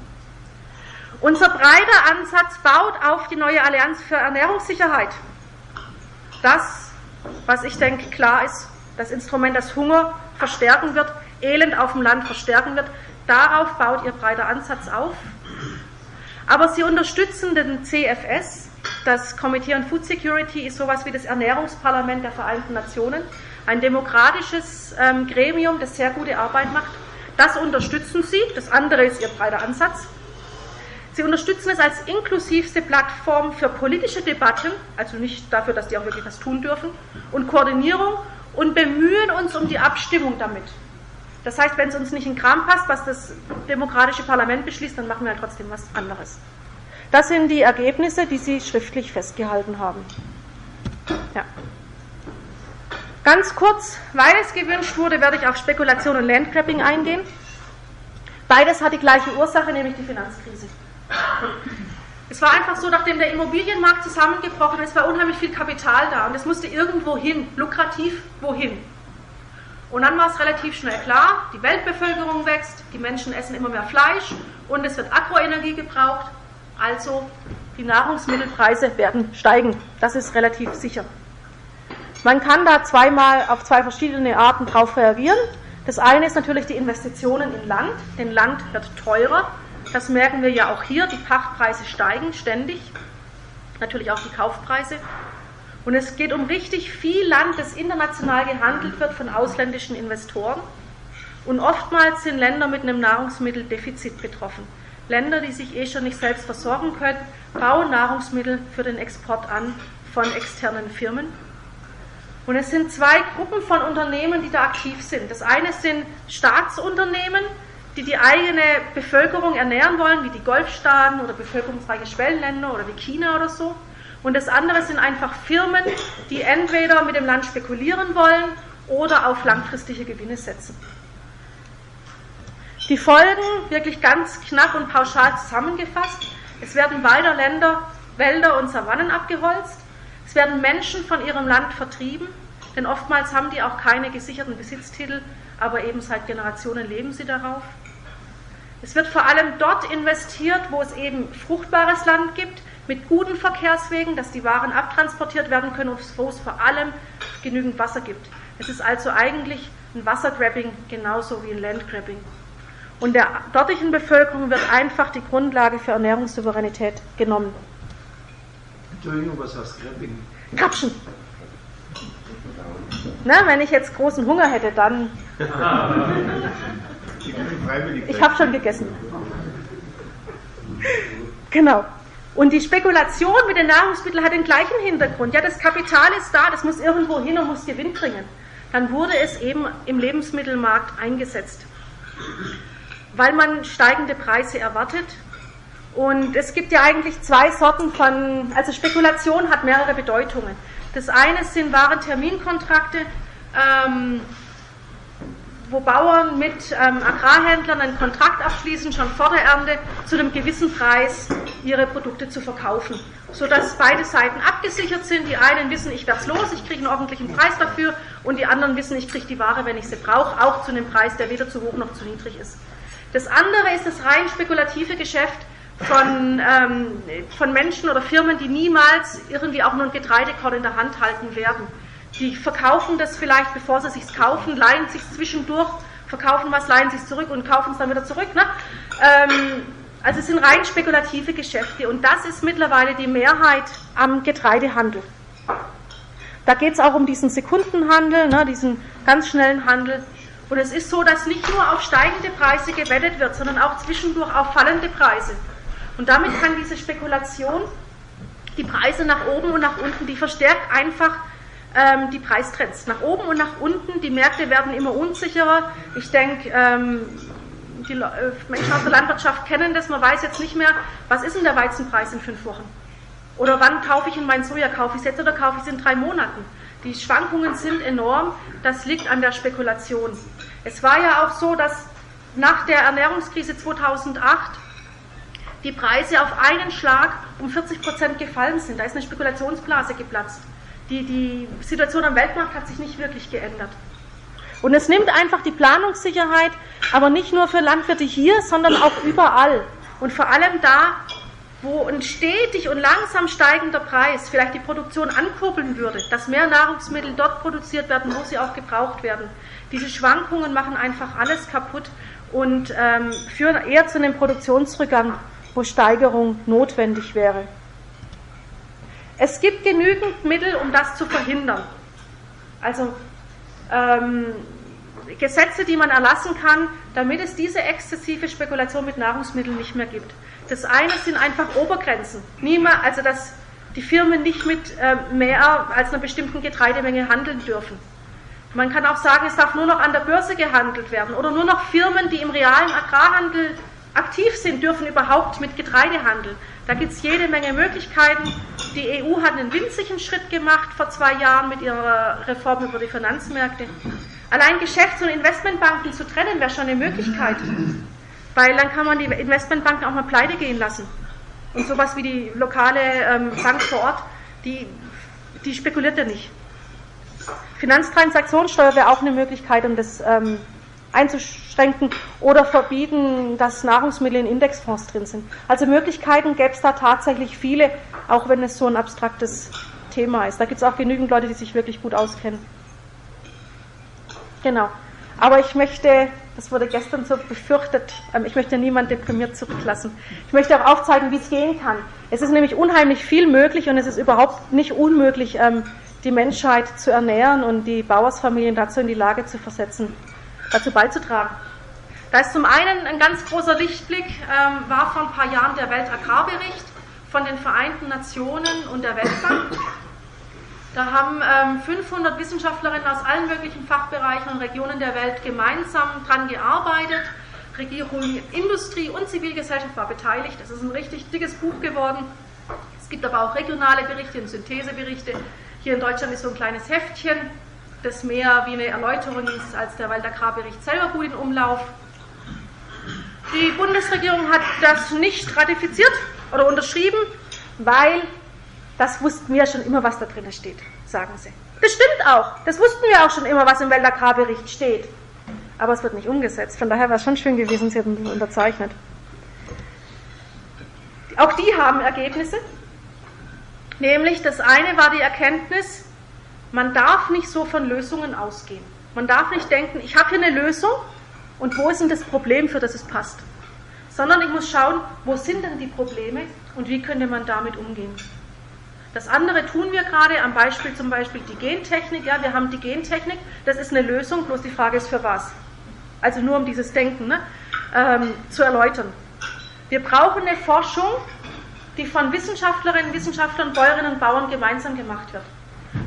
Unser breiter Ansatz baut auf die neue Allianz für Ernährungssicherheit. Das, was ich denke, klar ist, das Instrument, das Hunger verstärken wird, Elend auf dem Land verstärken wird, darauf baut ihr breiter Ansatz auf. Aber sie unterstützen den CFS, das Committee on Food Security ist sowas wie das Ernährungsparlament der Vereinten Nationen, ein demokratisches ähm, Gremium, das sehr gute Arbeit macht. Das unterstützen sie, das andere ist ihr breiter Ansatz. Sie unterstützen es als inklusivste Plattform für politische Debatten, also nicht dafür, dass die auch wirklich was tun dürfen, und Koordinierung und bemühen uns um die Abstimmung damit. Das heißt, wenn es uns nicht in Kram passt, was das demokratische Parlament beschließt, dann machen wir halt trotzdem was anderes. Das sind die Ergebnisse, die Sie schriftlich festgehalten haben. Ja. Ganz kurz, weil es gewünscht wurde, werde ich auf Spekulation und Landgrabbing eingehen. Beides hat die gleiche Ursache, nämlich die Finanzkrise. Es war einfach so, nachdem der Immobilienmarkt zusammengebrochen ist, war unheimlich viel Kapital da und es musste irgendwo hin, lukrativ wohin. Und dann war es relativ schnell klar, die Weltbevölkerung wächst, die Menschen essen immer mehr Fleisch und es wird Agroenergie gebraucht, also die Nahrungsmittelpreise werden steigen. Das ist relativ sicher. Man kann da zweimal auf zwei verschiedene Arten drauf reagieren. Das eine ist natürlich die Investitionen in Land. Denn Land wird teurer. Das merken wir ja auch hier. Die Pachtpreise steigen ständig. Natürlich auch die Kaufpreise. Und es geht um richtig viel Land, das international gehandelt wird von ausländischen Investoren. Und oftmals sind Länder mit einem Nahrungsmitteldefizit betroffen. Länder, die sich eh schon nicht selbst versorgen können, bauen Nahrungsmittel für den Export an von externen Firmen. Und es sind zwei Gruppen von Unternehmen, die da aktiv sind. Das eine sind Staatsunternehmen, die die eigene Bevölkerung ernähren wollen, wie die Golfstaaten oder bevölkerungsreiche Schwellenländer oder wie China oder so. Und das andere sind einfach Firmen, die entweder mit dem Land spekulieren wollen oder auf langfristige Gewinne setzen. Die Folgen wirklich ganz knapp und pauschal zusammengefasst. Es werden weiter Länder, Wälder und Savannen abgeholzt. Es werden Menschen von ihrem Land vertrieben, denn oftmals haben die auch keine gesicherten Besitztitel, aber eben seit Generationen leben sie darauf. Es wird vor allem dort investiert, wo es eben fruchtbares Land gibt, mit guten Verkehrswegen, dass die Waren abtransportiert werden können und wo es vor allem genügend Wasser gibt. Es ist also eigentlich ein Wassergrabbing genauso wie ein Landgrabbing. Und der dortigen Bevölkerung wird einfach die Grundlage für Ernährungssouveränität genommen. Entschuldigung, was heißt Grabbing? Krapschen. Na, wenn ich jetzt großen Hunger hätte, dann. Ich habe schon gegessen. Genau. Und die Spekulation mit den Nahrungsmitteln hat den gleichen Hintergrund. Ja, das Kapital ist da, das muss irgendwo hin und muss Gewinn bringen. Dann wurde es eben im Lebensmittelmarkt eingesetzt, weil man steigende Preise erwartet. Und es gibt ja eigentlich zwei Sorten von, also Spekulation hat mehrere Bedeutungen. Das eine sind Warenterminkontrakte, ähm, wo Bauern mit ähm, Agrarhändlern einen Kontrakt abschließen, schon vor der Ernte, zu einem gewissen Preis ihre Produkte zu verkaufen, sodass beide Seiten abgesichert sind. Die einen wissen, ich werde es los, ich kriege einen ordentlichen Preis dafür und die anderen wissen, ich kriege die Ware, wenn ich sie brauche, auch zu einem Preis, der weder zu hoch noch zu niedrig ist. Das andere ist das rein spekulative Geschäft von, ähm, von Menschen oder Firmen, die niemals irgendwie auch nur ein Getreidekorn in der Hand halten werden die verkaufen das vielleicht, bevor sie sich kaufen, leihen sich zwischendurch, verkaufen was, leihen sich zurück und kaufen es dann wieder zurück. Ne? Ähm, also es sind rein spekulative Geschäfte und das ist mittlerweile die Mehrheit am Getreidehandel. Da geht es auch um diesen Sekundenhandel, ne, diesen ganz schnellen Handel. Und es ist so, dass nicht nur auf steigende Preise gewettet wird, sondern auch zwischendurch auf fallende Preise. Und damit kann diese Spekulation die Preise nach oben und nach unten, die verstärkt einfach ähm, die Preistrends nach oben und nach unten. Die Märkte werden immer unsicherer. Ich denke, ähm, die Menschen aus der Landwirtschaft kennen das. Man weiß jetzt nicht mehr, was ist denn der Weizenpreis in fünf Wochen? Oder wann kaufe ich in mein Soja? Kaufe ich es jetzt oder kaufe ich es in drei Monaten? Die Schwankungen sind enorm. Das liegt an der Spekulation. Es war ja auch so, dass nach der Ernährungskrise 2008 die Preise auf einen Schlag um 40 Prozent gefallen sind. Da ist eine Spekulationsblase geplatzt die, die Situation am Weltmarkt hat sich nicht wirklich geändert. Und es nimmt einfach die Planungssicherheit, aber nicht nur für Landwirte hier, sondern auch überall. Und vor allem da, wo ein stetig und langsam steigender Preis vielleicht die Produktion ankurbeln würde, dass mehr Nahrungsmittel dort produziert werden, wo sie auch gebraucht werden. Diese Schwankungen machen einfach alles kaputt und ähm, führen eher zu einem Produktionsrückgang, wo Steigerung notwendig wäre. Es gibt genügend Mittel, um das zu verhindern. Also ähm, Gesetze, die man erlassen kann, damit es diese exzessive Spekulation mit Nahrungsmitteln nicht mehr gibt. Das eine sind einfach Obergrenzen. Niemand, also dass die Firmen nicht mit äh, mehr als einer bestimmten Getreidemenge handeln dürfen. Man kann auch sagen, es darf nur noch an der Börse gehandelt werden oder nur noch Firmen, die im realen Agrarhandel aktiv sind, dürfen überhaupt mit Getreide handeln. Da gibt es jede Menge Möglichkeiten. Die EU hat einen winzigen Schritt gemacht vor zwei Jahren mit ihrer Reform über die Finanzmärkte. Allein Geschäfts- und Investmentbanken zu trennen, wäre schon eine Möglichkeit. Weil dann kann man die Investmentbanken auch mal pleite gehen lassen. Und sowas wie die lokale ähm, Bank vor Ort, die, die spekuliert ja nicht. Finanztransaktionssteuer wäre auch eine Möglichkeit, um das ähm, einzuschränken oder verbieten, dass Nahrungsmittel in Indexfonds drin sind. Also Möglichkeiten gäbe es da tatsächlich viele, auch wenn es so ein abstraktes Thema ist. Da gibt es auch genügend Leute, die sich wirklich gut auskennen. Genau. Aber ich möchte, das wurde gestern so befürchtet, ähm, ich möchte niemanden deprimiert zurücklassen. Ich möchte auch aufzeigen, wie es gehen kann. Es ist nämlich unheimlich viel möglich und es ist überhaupt nicht unmöglich, ähm, die Menschheit zu ernähren und die Bauersfamilien dazu in die Lage zu versetzen, dazu beizutragen. Da ist zum einen ein ganz großer Lichtblick, ähm, war vor ein paar Jahren der Weltagrarbericht von den Vereinten Nationen und der Weltbank. Da haben ähm, 500 Wissenschaftlerinnen aus allen möglichen Fachbereichen und Regionen der Welt gemeinsam dran gearbeitet, Regierung, Industrie und Zivilgesellschaft war beteiligt. Es ist ein richtig dickes Buch geworden. Es gibt aber auch regionale Berichte und Syntheseberichte. Hier in Deutschland ist so ein kleines Heftchen, das mehr wie eine Erläuterung ist als der Waldagrarbericht selber gut in Umlauf. Die Bundesregierung hat das nicht ratifiziert oder unterschrieben, weil das wussten wir schon immer, was da drin steht, sagen sie. Das stimmt auch. Das wussten wir auch schon immer, was im Weltagrarbericht steht. Aber es wird nicht umgesetzt. Von daher wäre es schon schön gewesen, sie hätten unterzeichnet. Auch die haben Ergebnisse. Nämlich das eine war die Erkenntnis, man darf nicht so von Lösungen ausgehen. Man darf nicht denken, ich habe hier eine Lösung und wo ist denn das Problem, für das es passt? Sondern ich muss schauen, wo sind denn die Probleme und wie könnte man damit umgehen. Das andere tun wir gerade am Beispiel zum Beispiel die Gentechnik. Ja, wir haben die Gentechnik, das ist eine Lösung, bloß die Frage ist für was. Also nur um dieses Denken ne, ähm, zu erläutern. Wir brauchen eine Forschung, die von Wissenschaftlerinnen, Wissenschaftlern, Bäuerinnen und Bauern gemeinsam gemacht wird.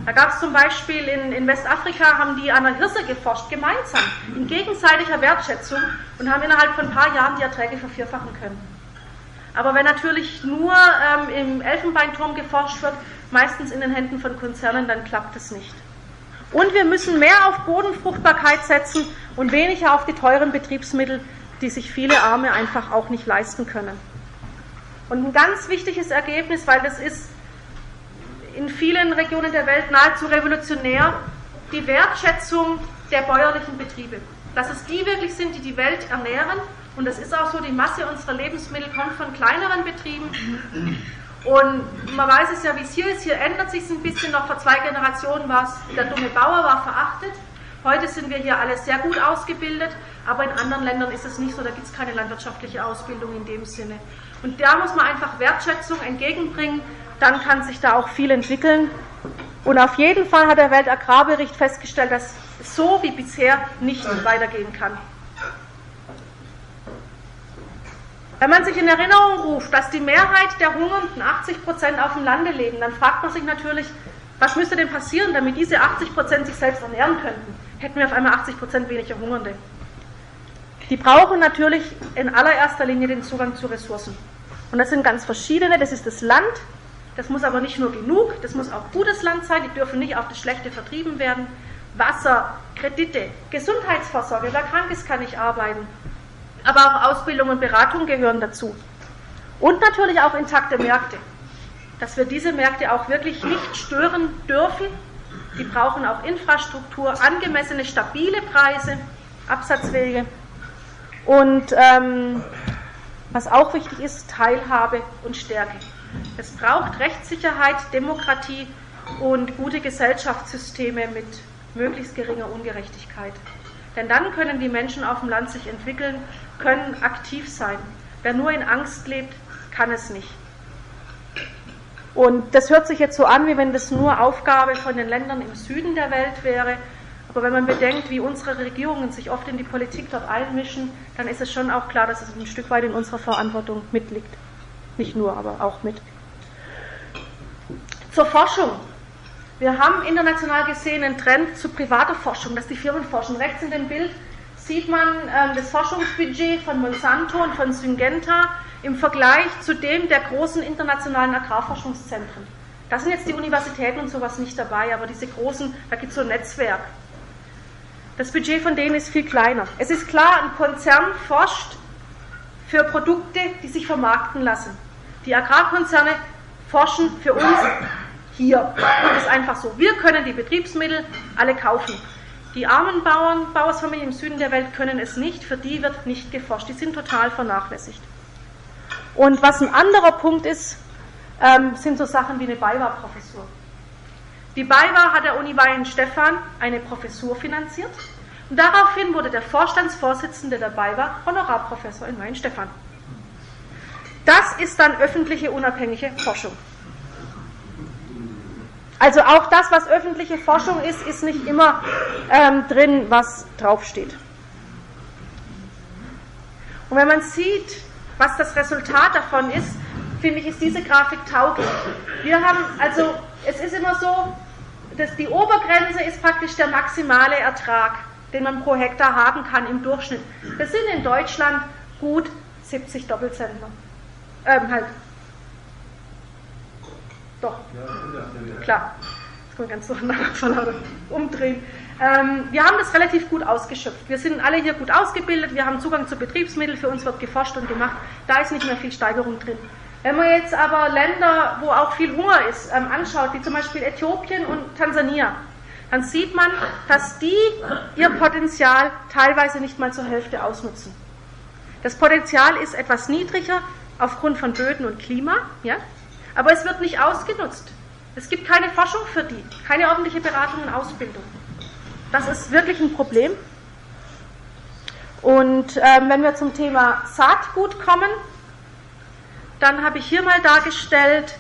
Da gab es zum Beispiel in, in, Westafrika, haben die an der Hirse geforscht, gemeinsam, in gegenseitiger Wertschätzung und haben innerhalb von ein paar Jahren die Erträge vervierfachen können. Aber wenn natürlich nur ähm, im Elfenbeinturm geforscht wird, meistens in den Händen von Konzernen, dann klappt es nicht. Und wir müssen mehr auf Bodenfruchtbarkeit setzen und weniger auf die teuren Betriebsmittel, die sich viele Arme einfach auch nicht leisten können. Und ein ganz wichtiges Ergebnis, weil das ist in vielen Regionen der Welt nahezu revolutionär, die Wertschätzung der bäuerlichen Betriebe. Dass es die wirklich sind, die die Welt ernähren. Und das ist auch so, die Masse unserer Lebensmittel kommt von kleineren Betrieben. Und man weiß es ja, wie es hier ist. Hier ändert sich es ein bisschen. Noch vor zwei Generationen war es, der dumme Bauer war verachtet. Heute sind wir hier alle sehr gut ausgebildet, aber in anderen Ländern ist es nicht so, da gibt es keine landwirtschaftliche Ausbildung in dem Sinne. Und da muss man einfach Wertschätzung entgegenbringen, dann kann sich da auch viel entwickeln. Und auf jeden Fall hat der Weltagrarbericht festgestellt, dass so wie bisher nicht weitergehen kann. Wenn man sich in Erinnerung ruft, dass die Mehrheit der Hungernden 80 Prozent auf dem Lande leben, dann fragt man sich natürlich, was müsste denn passieren, damit diese 80 Prozent sich selbst ernähren könnten? Hätten wir auf einmal 80 Prozent weniger Hungernde. Die brauchen natürlich in allererster Linie den Zugang zu Ressourcen. Und das sind ganz verschiedene. Das ist das Land. Das muss aber nicht nur genug, das muss auch gutes Land sein. Die dürfen nicht auf das Schlechte vertrieben werden. Wasser, Kredite, Gesundheitsvorsorge. Wer krank ist, kann nicht arbeiten aber auch Ausbildung und Beratung gehören dazu. Und natürlich auch intakte Märkte. Dass wir diese Märkte auch wirklich nicht stören dürfen. Die brauchen auch Infrastruktur, angemessene, stabile Preise, Absatzwege. Und ähm, was auch wichtig ist, Teilhabe und Stärke. Es braucht Rechtssicherheit, Demokratie und gute Gesellschaftssysteme mit möglichst geringer Ungerechtigkeit. Denn dann können die Menschen auf dem Land sich entwickeln, können aktiv sein. Wer nur in Angst lebt, kann es nicht. Und das hört sich jetzt so an, wie wenn das nur Aufgabe von den Ländern im Süden der Welt wäre. Aber wenn man bedenkt, wie unsere Regierungen sich oft in die Politik dort einmischen, dann ist es schon auch klar, dass es ein Stück weit in unserer Verantwortung mitliegt. Nicht nur, aber auch mit. Zur Forschung. Wir haben international gesehen einen Trend zu privater Forschung, dass die Firmen forschen. Rechts in dem Bild sieht man ähm, das Forschungsbudget von Monsanto und von Syngenta im Vergleich zu dem der großen internationalen Agrarforschungszentren. Da sind jetzt die Universitäten und sowas nicht dabei, aber diese großen, da gibt es so ein Netzwerk. Das Budget von denen ist viel kleiner. Es ist klar, ein Konzern forscht für Produkte, die sich vermarkten lassen. Die Agrarkonzerne forschen für uns hier. Das ist einfach so. Wir können die Betriebsmittel alle kaufen. Die armen Bauern, Bauersfamilien im Süden der Welt können es nicht, für die wird nicht geforscht. Die sind total vernachlässigt. Und was ein anderer Punkt ist, ähm, sind so Sachen wie eine BayWa-Professur. Die BayWa hat der Uni Weihenstephan eine Professur finanziert und daraufhin wurde der Vorstandsvorsitzende der BayWa Honorarprofessor in Weihenstephan. Das ist dann öffentliche unabhängige Forschung. Also auch das, was öffentliche Forschung ist, ist nicht immer ähm, drin, was draufsteht. Und wenn man sieht, was das Resultat davon ist, finde ich, ist diese Grafik tauglich. Wir haben, also es ist immer so, dass die Obergrenze ist praktisch der maximale Ertrag, den man pro Hektar haben kann im Durchschnitt. Das sind in Deutschland gut 70 Doppelzentner. Ähm, halt. Doch. Klar. Das kann man ganz durcheinander umdrehen. Ähm, wir haben das relativ gut ausgeschöpft. Wir sind alle hier gut ausgebildet, wir haben Zugang zu Betriebsmitteln, für uns wird geforscht und gemacht. Da ist nicht mehr viel Steigerung drin. Wenn man jetzt aber Länder, wo auch viel Hunger ist, ähm, anschaut, wie zum Beispiel Äthiopien und Tansania, dann sieht man, dass die ihr Potenzial teilweise nicht mal zur Hälfte ausnutzen. Das Potenzial ist etwas niedriger aufgrund von Böden und Klima, ja, aber es wird nicht ausgenutzt. Es gibt keine Forschung für die, keine ordentliche Beratung und Ausbildung. Das ist wirklich ein Problem. Und ähm, wenn wir zum Thema Saatgut kommen, dann habe ich hier mal dargestellt,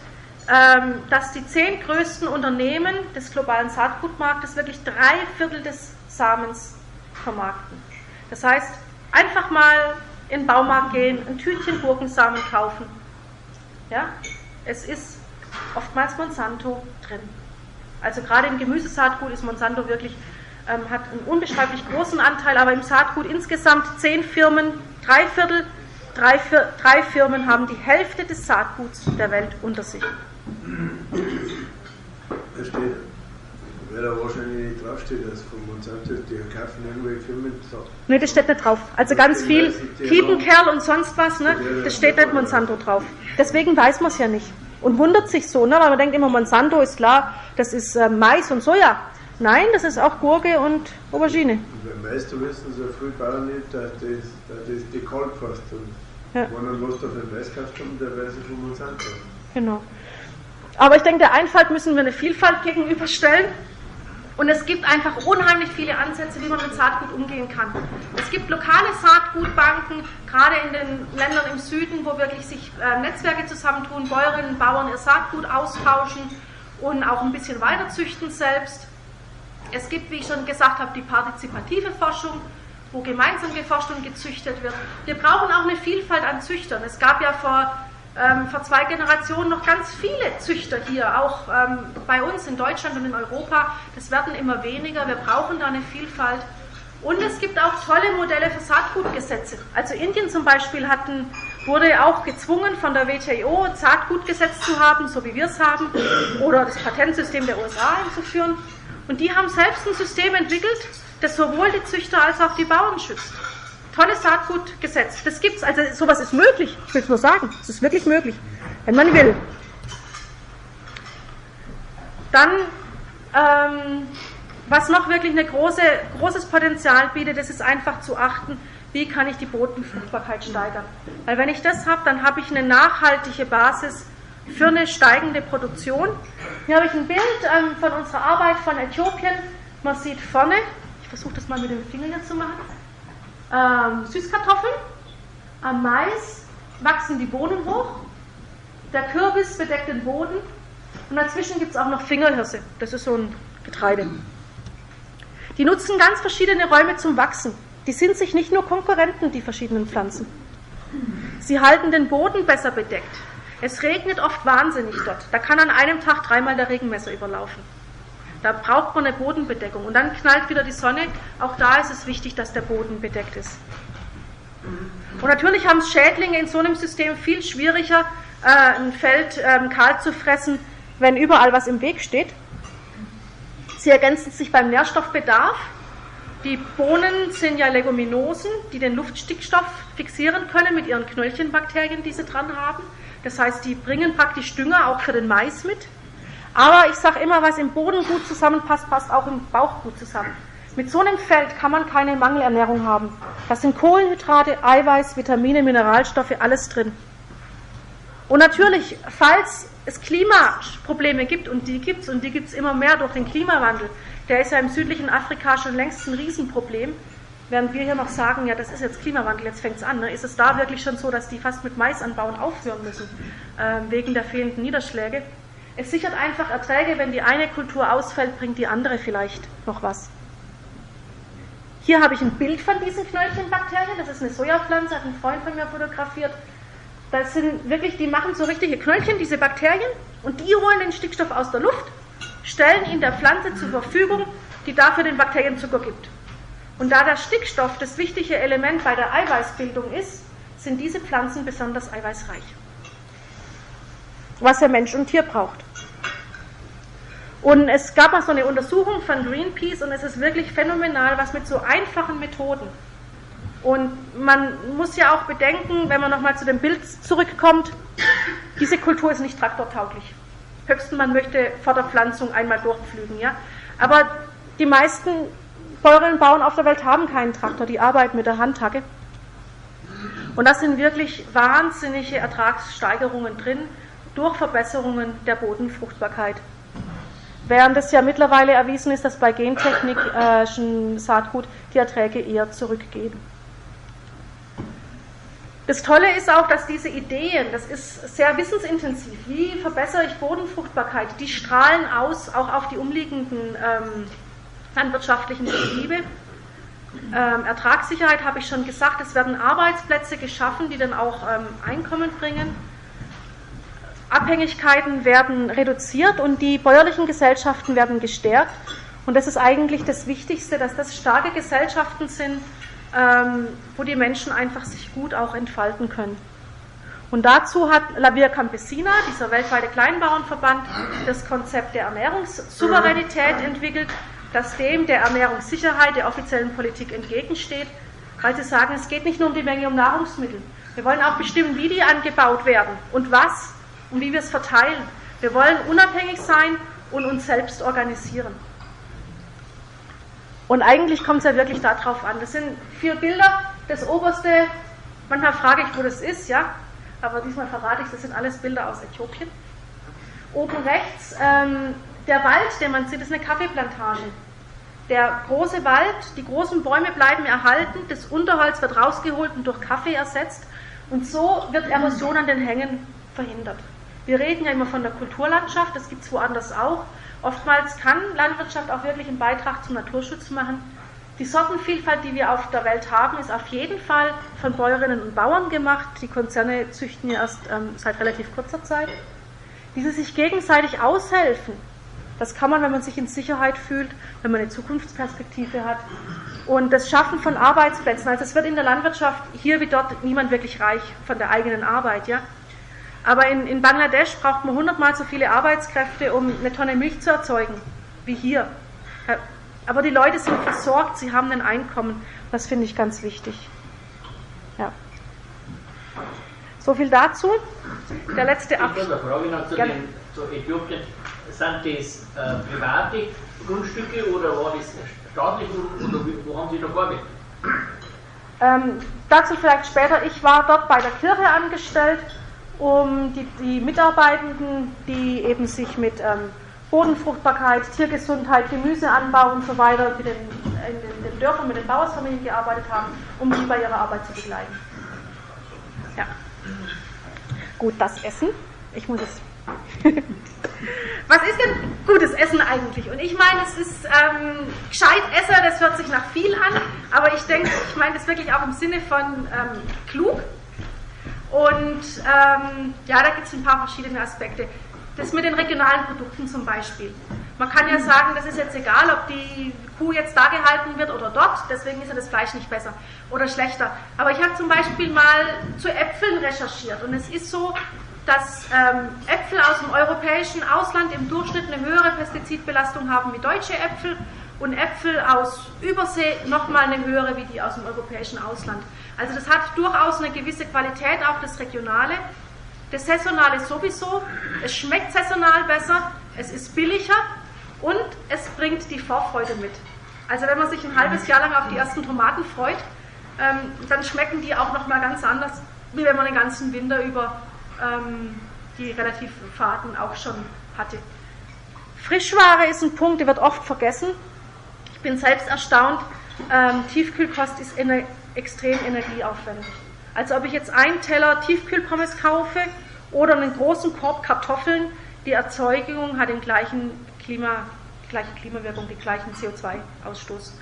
ähm, dass die zehn größten Unternehmen des globalen Saatgutmarktes wirklich drei Viertel des Samens vermarkten. Das heißt, einfach mal in den Baumarkt gehen, ein Tütchen Gurkensamen kaufen. Ja? Es ist oftmals Monsanto drin. Also gerade im Gemüsesaatgut ist Monsanto wirklich ähm, hat einen unbeschreiblich großen Anteil, aber im Saatgut insgesamt zehn Firmen, drei Viertel, drei, drei Firmen haben die Hälfte des Saatguts der Welt unter sich. Da wer da wahrscheinlich nicht draufsteht, dass von Monsanto die kaufen irgendwelche Firmen. Ne, das steht nicht drauf. Also ganz viel Kiepenkerl und sonst was, ne, das steht nicht Monsanto drauf. Deswegen weiß man es ja nicht. Und wundert sich so, ne, weil man denkt immer, Monsanto ist klar, das ist äh, Mais und Soja. Nein, das ist auch Gurke und Aubergine. Und beim meisten wissen so viele Bauern nicht, dass das, dass das die Kalkfast und ja. wenn was da für den Mais haben, der weiß ich von Monsanto. Genau. Aber ich denke, der Einfalt müssen wir eine Vielfalt gegenüberstellen. Und es gibt einfach unheimlich viele Ansätze, wie man mit Saatgut umgehen kann. Es gibt lokale Saatgutbanken, gerade in den Ländern im Süden, wo wirklich sich äh, Netzwerke zusammentun, Bäuerinnen und Bauern ihr Saatgut austauschen und auch ein bisschen weiterzüchten selbst. Es gibt, wie ich schon gesagt habe, die partizipative Forschung, wo gemeinsam geforscht und gezüchtet wird. Wir brauchen auch eine Vielfalt an Züchtern. Es gab ja vor, ähm, vor zwei Generationen noch ganz viele Züchter hier, auch ähm, bei uns in Deutschland und in Europa. Das werden immer weniger. Wir brauchen da eine Vielfalt. Und es gibt auch tolle Modelle für Saatgutgesetze. Also Indien zum Beispiel hatten, wurde auch gezwungen von der WTO ein Saatgutgesetz zu haben, so wie wir es haben, oder das Patentsystem der USA einzuführen. Und die haben selbst ein System entwickelt, das sowohl die Züchter als auch die Bauern schützt. Tolles Saatgutgesetz. Das gibt's. Also sowas ist möglich. Ich will es nur sagen. Es ist wirklich möglich, wenn man will. Dann, ähm, was noch wirklich ein große, großes Potenzial bietet, das ist einfach zu achten, wie kann ich die Bodenfruchtbarkeit steigern. Weil wenn ich das habe, dann habe ich eine nachhaltige Basis für eine steigende Produktion. Hier habe ich ein Bild ähm, von unserer Arbeit von Äthiopien. Man sieht vorne, ich versuche das mal mit dem Finger hier zu machen, ähm, Süßkartoffeln. Am Mais wachsen die Bohnen hoch. Der Kürbis bedeckt den Boden. Und dazwischen gibt es auch noch Fingerhirse. Das ist so ein Getreide. Die nutzen ganz verschiedene Räume zum Wachsen. Die sind sich nicht nur Konkurrenten, die verschiedenen Pflanzen. Sie halten den Boden besser bedeckt. Es regnet oft wahnsinnig dort. Da kann an einem Tag dreimal der Regenmesser überlaufen. Da braucht man eine Bodenbedeckung. Und dann knallt wieder die Sonne. Auch da ist es wichtig, dass der Boden bedeckt ist. Und natürlich haben es Schädlinge in so einem System viel schwieriger, äh, ein Feld ähm, kahl zu fressen, wenn überall was im Weg steht. Sie ergänzen sich beim Nährstoffbedarf. Die Bohnen sind ja Leguminosen, die den Luftstickstoff fixieren können mit ihren Knöllchenbakterien, die sie dran haben. Das heißt, die bringen praktisch Dünger auch für den Mais mit. Aber ich sage immer, was im Boden gut zusammenpasst, passt auch im Bauch gut zusammen. Mit so einem Feld kann man keine Mangelernährung haben. Da sind Kohlenhydrate, Eiweiß, Vitamine, Mineralstoffe, alles drin. Und natürlich, falls es Klimaprobleme gibt, und die gibt es, und die gibt es immer mehr durch den Klimawandel, der ist ja im südlichen Afrika schon längst ein Riesenproblem, Während wir hier noch sagen, ja, das ist jetzt Klimawandel, jetzt fängt es an, ne? ist es da wirklich schon so, dass die fast mit Mais anbauen aufhören müssen, äh, wegen der fehlenden Niederschläge? Es sichert einfach Erträge, wenn die eine Kultur ausfällt, bringt die andere vielleicht noch was. Hier habe ich ein Bild von diesen Knöllchenbakterien, das ist eine Sojapflanze, hat ein Freund von mir fotografiert. Das sind wirklich, die machen so richtige Knöllchen, diese Bakterien, und die holen den Stickstoff aus der Luft, stellen ihn der Pflanze zur Verfügung, die dafür den Bakterien Zucker gibt. Und da der Stickstoff das wichtige Element bei der Eiweißbildung ist, sind diese Pflanzen besonders eiweißreich. Was der Mensch und Tier braucht. Und es gab mal so eine Untersuchung von Greenpeace und es ist wirklich phänomenal, was mit so einfachen Methoden. Und man muss ja auch bedenken, wenn man nochmal zu dem Bild zurückkommt, diese Kultur ist nicht traktortauglich. Höchstens man möchte vor der Pflanzung einmal durchpflügen, ja. Aber die meisten Bäuerinnen und Bauern auf der Welt haben keinen Traktor, die arbeiten mit der Handhacke. Und das sind wirklich wahnsinnige Ertragssteigerungen drin durch Verbesserungen der Bodenfruchtbarkeit. Während es ja mittlerweile erwiesen ist, dass bei Gentechnik äh, Saatgut die Erträge eher zurückgehen. Das Tolle ist auch, dass diese Ideen, das ist sehr wissensintensiv, wie verbessere ich Bodenfruchtbarkeit, die strahlen aus auch auf die umliegenden ähm, landwirtschaftlichen Betriebe. Ähm, Ertragssicherheit habe ich schon gesagt, es werden Arbeitsplätze geschaffen, die dann auch ähm, Einkommen bringen. Abhängigkeiten werden reduziert und die bäuerlichen Gesellschaften werden gestärkt. Und das ist eigentlich das Wichtigste, dass das starke Gesellschaften sind, ähm, wo die Menschen einfach sich gut auch entfalten können. Und dazu hat La Via Campesina, dieser weltweite Kleinbauernverband, das Konzept der Ernährungssouveränität entwickelt, das dem der Ernährungssicherheit der offiziellen Politik entgegensteht, weil sie sagen, es geht nicht nur um die Menge um Nahrungsmittel. Wir wollen auch bestimmen, wie die angebaut werden und was und wie wir es verteilen. Wir wollen unabhängig sein und uns selbst organisieren. Und eigentlich kommt es ja wirklich darauf an. Das sind vier Bilder. Das oberste, manchmal frage ich, wo das ist, ja, aber diesmal verrate ich, das sind alles Bilder aus Äthiopien. Oben rechts, ähm, der Wald, den man sieht, ist eine Kaffeeplantage. Der große Wald, die großen Bäume bleiben erhalten, das Unterholz wird rausgeholt und durch Kaffee ersetzt. Und so wird Erosion an den Hängen verhindert. Wir reden ja immer von der Kulturlandschaft, das gibt es woanders auch. Oftmals kann Landwirtschaft auch wirklich einen Beitrag zum Naturschutz machen. Die Sortenvielfalt, die wir auf der Welt haben, ist auf jeden Fall von Bäuerinnen und Bauern gemacht. Die Konzerne züchten ja erst ähm, seit relativ kurzer Zeit. Wie sie sich gegenseitig aushelfen, das kann man, wenn man sich in Sicherheit fühlt, wenn man eine Zukunftsperspektive hat. Und das Schaffen von Arbeitsplätzen. Also es wird in der Landwirtschaft hier wie dort niemand wirklich reich von der eigenen Arbeit. Ja? Aber in, in Bangladesch braucht man hundertmal so viele Arbeitskräfte, um eine Tonne Milch zu erzeugen, wie hier. Aber die Leute sind versorgt, sie haben ein Einkommen. Das finde ich ganz wichtig. Ja. So viel dazu. Der letzte Abschnitt. Ich habe eine Frage noch zu, den, zu Äthiopien. Sind das äh, private Grundstücke oder war das staatlich oder wo haben Sie da gearbeitet? Ähm, dazu vielleicht später. Ich war dort bei der Kirche angestellt um die, die Mitarbeitenden, die eben sich mit ähm, Bodenfruchtbarkeit, Tiergesundheit, Gemüseanbau und so weiter den, in den, den Dörfern mit den Bauersfamilien gearbeitet haben, um die bei ihrer Arbeit zu begleiten. Ja. Gut, das Essen. Ich muss es. Was ist denn gutes Essen eigentlich? Und ich meine, es ist ähm, gescheit Esser, das hört sich nach viel an, aber ich denke, ich meine das wirklich auch im Sinne von ähm, klug und ähm, ja, da gibt es ein paar verschiedene Aspekte. Das mit den regionalen Produkten zum Beispiel. Man kann ja sagen, das ist jetzt egal, ob die Kuh jetzt da gehalten wird oder dort, deswegen ist ja das Fleisch nicht besser oder schlechter. Aber ich habe zum Beispiel mal zu Äpfeln recherchiert und es ist so, dass ähm, Äpfel aus dem europäischen Ausland im Durchschnitt eine höhere Pestizidbelastung haben wie deutsche Äpfel und Äpfel aus Übersee nochmal eine höhere wie die aus dem europäischen Ausland. Also das hat durchaus eine gewisse Qualität, auch das Regionale. Das Saisonale sowieso. Es schmeckt saisonal besser, es ist billiger und es bringt die Vorfreude mit. Also wenn man sich ein halbes Jahr lang auf die ersten Tomaten freut, ähm, dann schmecken die auch nochmal ganz anders, wie wenn man den ganzen Winter über ähm, die relativ Faden auch schon hatte. Frischware ist ein Punkt, der wird oft vergessen. Ich bin selbst erstaunt. Ähm, Tiefkühlkost ist extrem energieaufwendig. Also ob ich jetzt einen Teller Tiefkühlpommes kaufe oder einen großen Korb Kartoffeln, die Erzeugung hat den gleichen Klima, die gleiche Klimawirkung, den gleichen CO2-Ausstoß.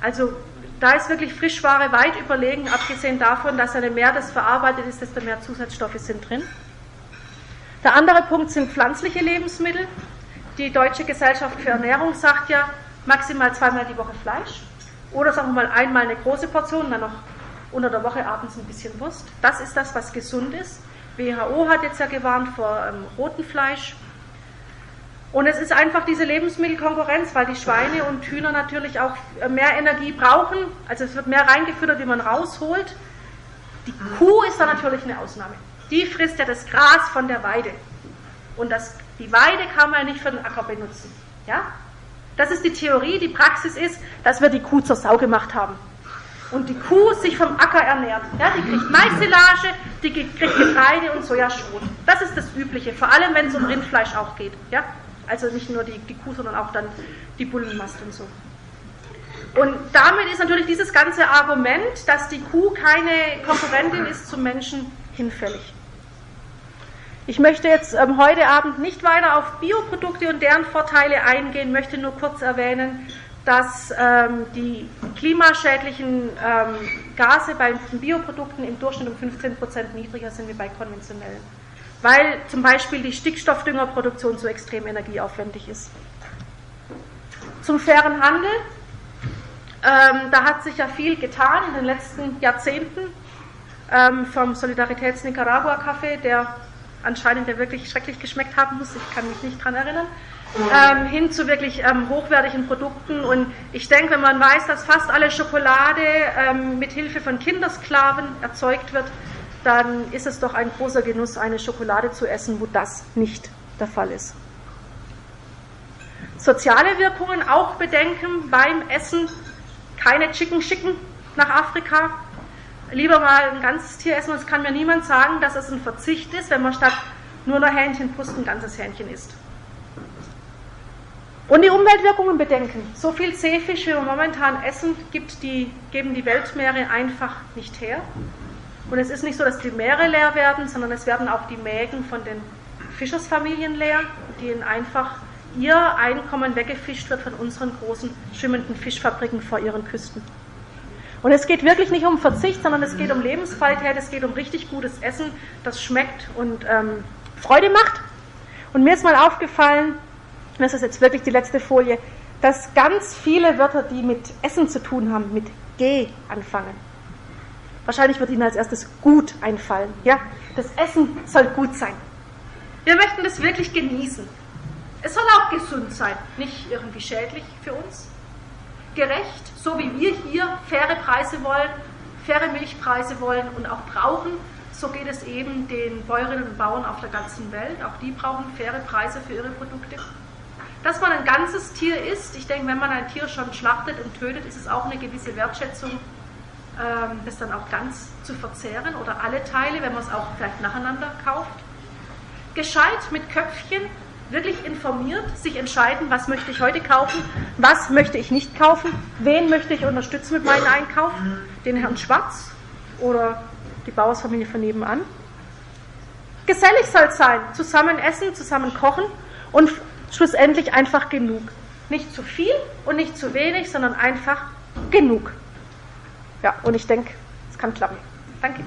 Also da ist wirklich Frischware weit überlegen, abgesehen davon, dass je mehr das verarbeitet ist, desto mehr Zusatzstoffe sind drin. Der andere Punkt sind pflanzliche Lebensmittel. Die Deutsche Gesellschaft für Ernährung sagt ja maximal zweimal die Woche Fleisch. Oder sagen wir mal einmal eine große Portion, dann noch unter der Woche abends ein bisschen Wurst. Das ist das, was gesund ist. WHO hat jetzt ja gewarnt vor ähm, rotem Fleisch. Und es ist einfach diese Lebensmittelkonkurrenz, weil die Schweine und Hühner natürlich auch äh, mehr Energie brauchen. Also es wird mehr reingefüttert, wie man rausholt. Die Kuh ist da natürlich eine Ausnahme. Die frisst ja das Gras von der Weide. Und das, die Weide kann man ja nicht für den Acker benutzen. Ja? Das ist die Theorie. Die Praxis ist, dass wir die Kuh zur Sau gemacht haben. Und die Kuh sich vom Acker ernährt. Ja, die kriegt Maissilage, die kriegt Getreide und Sojaschrot. Das ist das Übliche, vor allem wenn es um Rindfleisch auch geht. Ja? Also nicht nur die, die Kuh, sondern auch dann die Bullenmast und so. Und damit ist natürlich dieses ganze Argument, dass die Kuh keine Konkurrentin ist zum Menschen, hinfällig. Ich möchte jetzt ähm, heute Abend nicht weiter auf Bioprodukte und deren Vorteile eingehen, möchte nur kurz erwähnen, dass ähm, die klimaschädlichen ähm, Gase bei Bioprodukten im Durchschnitt um 15 Prozent niedriger sind wie bei konventionellen, weil zum Beispiel die Stickstoffdüngerproduktion so extrem energieaufwendig ist. Zum fairen Handel, ähm, da hat sich ja viel getan in den letzten Jahrzehnten ähm, vom Solidaritäts Nicaragua Kaffee, der anscheinend ja wirklich schrecklich geschmeckt haben muss, ich kann mich nicht dran erinnern, ähm, hin zu wirklich ähm, hochwertigen Produkten. Und ich denke, wenn man weiß, dass fast alle Schokolade ähm, mit Hilfe von Kindersklaven erzeugt wird, dann ist es doch ein großer Genuss, eine Schokolade zu essen, wo das nicht der Fall ist. Soziale Wirkungen auch bedenken beim Essen. Keine Chicken schicken nach Afrika, lieber mal ein ganzes Tier essen und es kann mir niemand sagen, dass es ein Verzicht ist, wenn man statt nur noch Hähnchenbrust ein ganzes Hähnchen isst. Und die Umweltwirkungen bedenken. So viel Seefisch, wie wir momentan essen, gibt die, geben die Weltmeere einfach nicht her. Und es ist nicht so, dass die Meere leer werden, sondern es werden auch die Mägen von den Fischersfamilien leer, denen einfach ihr Einkommen weggefischt wird von unseren großen schwimmenden Fischfabriken vor ihren Küsten. Und es geht wirklich nicht um Verzicht, sondern es geht um Lebensqualität, es geht um richtig gutes Essen, das schmeckt und ähm, Freude macht. Und mir ist mal aufgefallen, das ist jetzt wirklich die letzte Folie, dass ganz viele Wörter, die mit Essen zu tun haben, mit G anfangen. Wahrscheinlich wird Ihnen als erstes gut einfallen. Ja? Das Essen soll gut sein. Wir möchten das wirklich genießen. Es soll auch gesund sein, nicht irgendwie schädlich für uns gerecht, so wie wir hier faire Preise wollen, faire Milchpreise wollen und auch brauchen, so geht es eben den Bäuerinnen und Bauern auf der ganzen Welt. Auch die brauchen faire Preise für ihre Produkte. Dass man ein ganzes Tier isst, ich denke, wenn man ein Tier schon schlachtet und tötet, ist es auch eine gewisse Wertschätzung, ähm, das dann auch ganz zu verzehren oder alle Teile, wenn man es auch vielleicht nacheinander kauft. Gescheit mit Köpfchen, wirklich informiert, sich entscheiden, was möchte ich heute kaufen, was möchte ich nicht kaufen, wen möchte ich unterstützen mit meinem Einkauf, den Herrn Schwarz oder die Bauersfamilie von nebenan. Gesellig soll es sein, zusammen essen, zusammen kochen und schlussendlich einfach genug. Nicht zu viel und nicht zu wenig, sondern einfach genug. Ja, und ich denke, es kann klappen. Danke.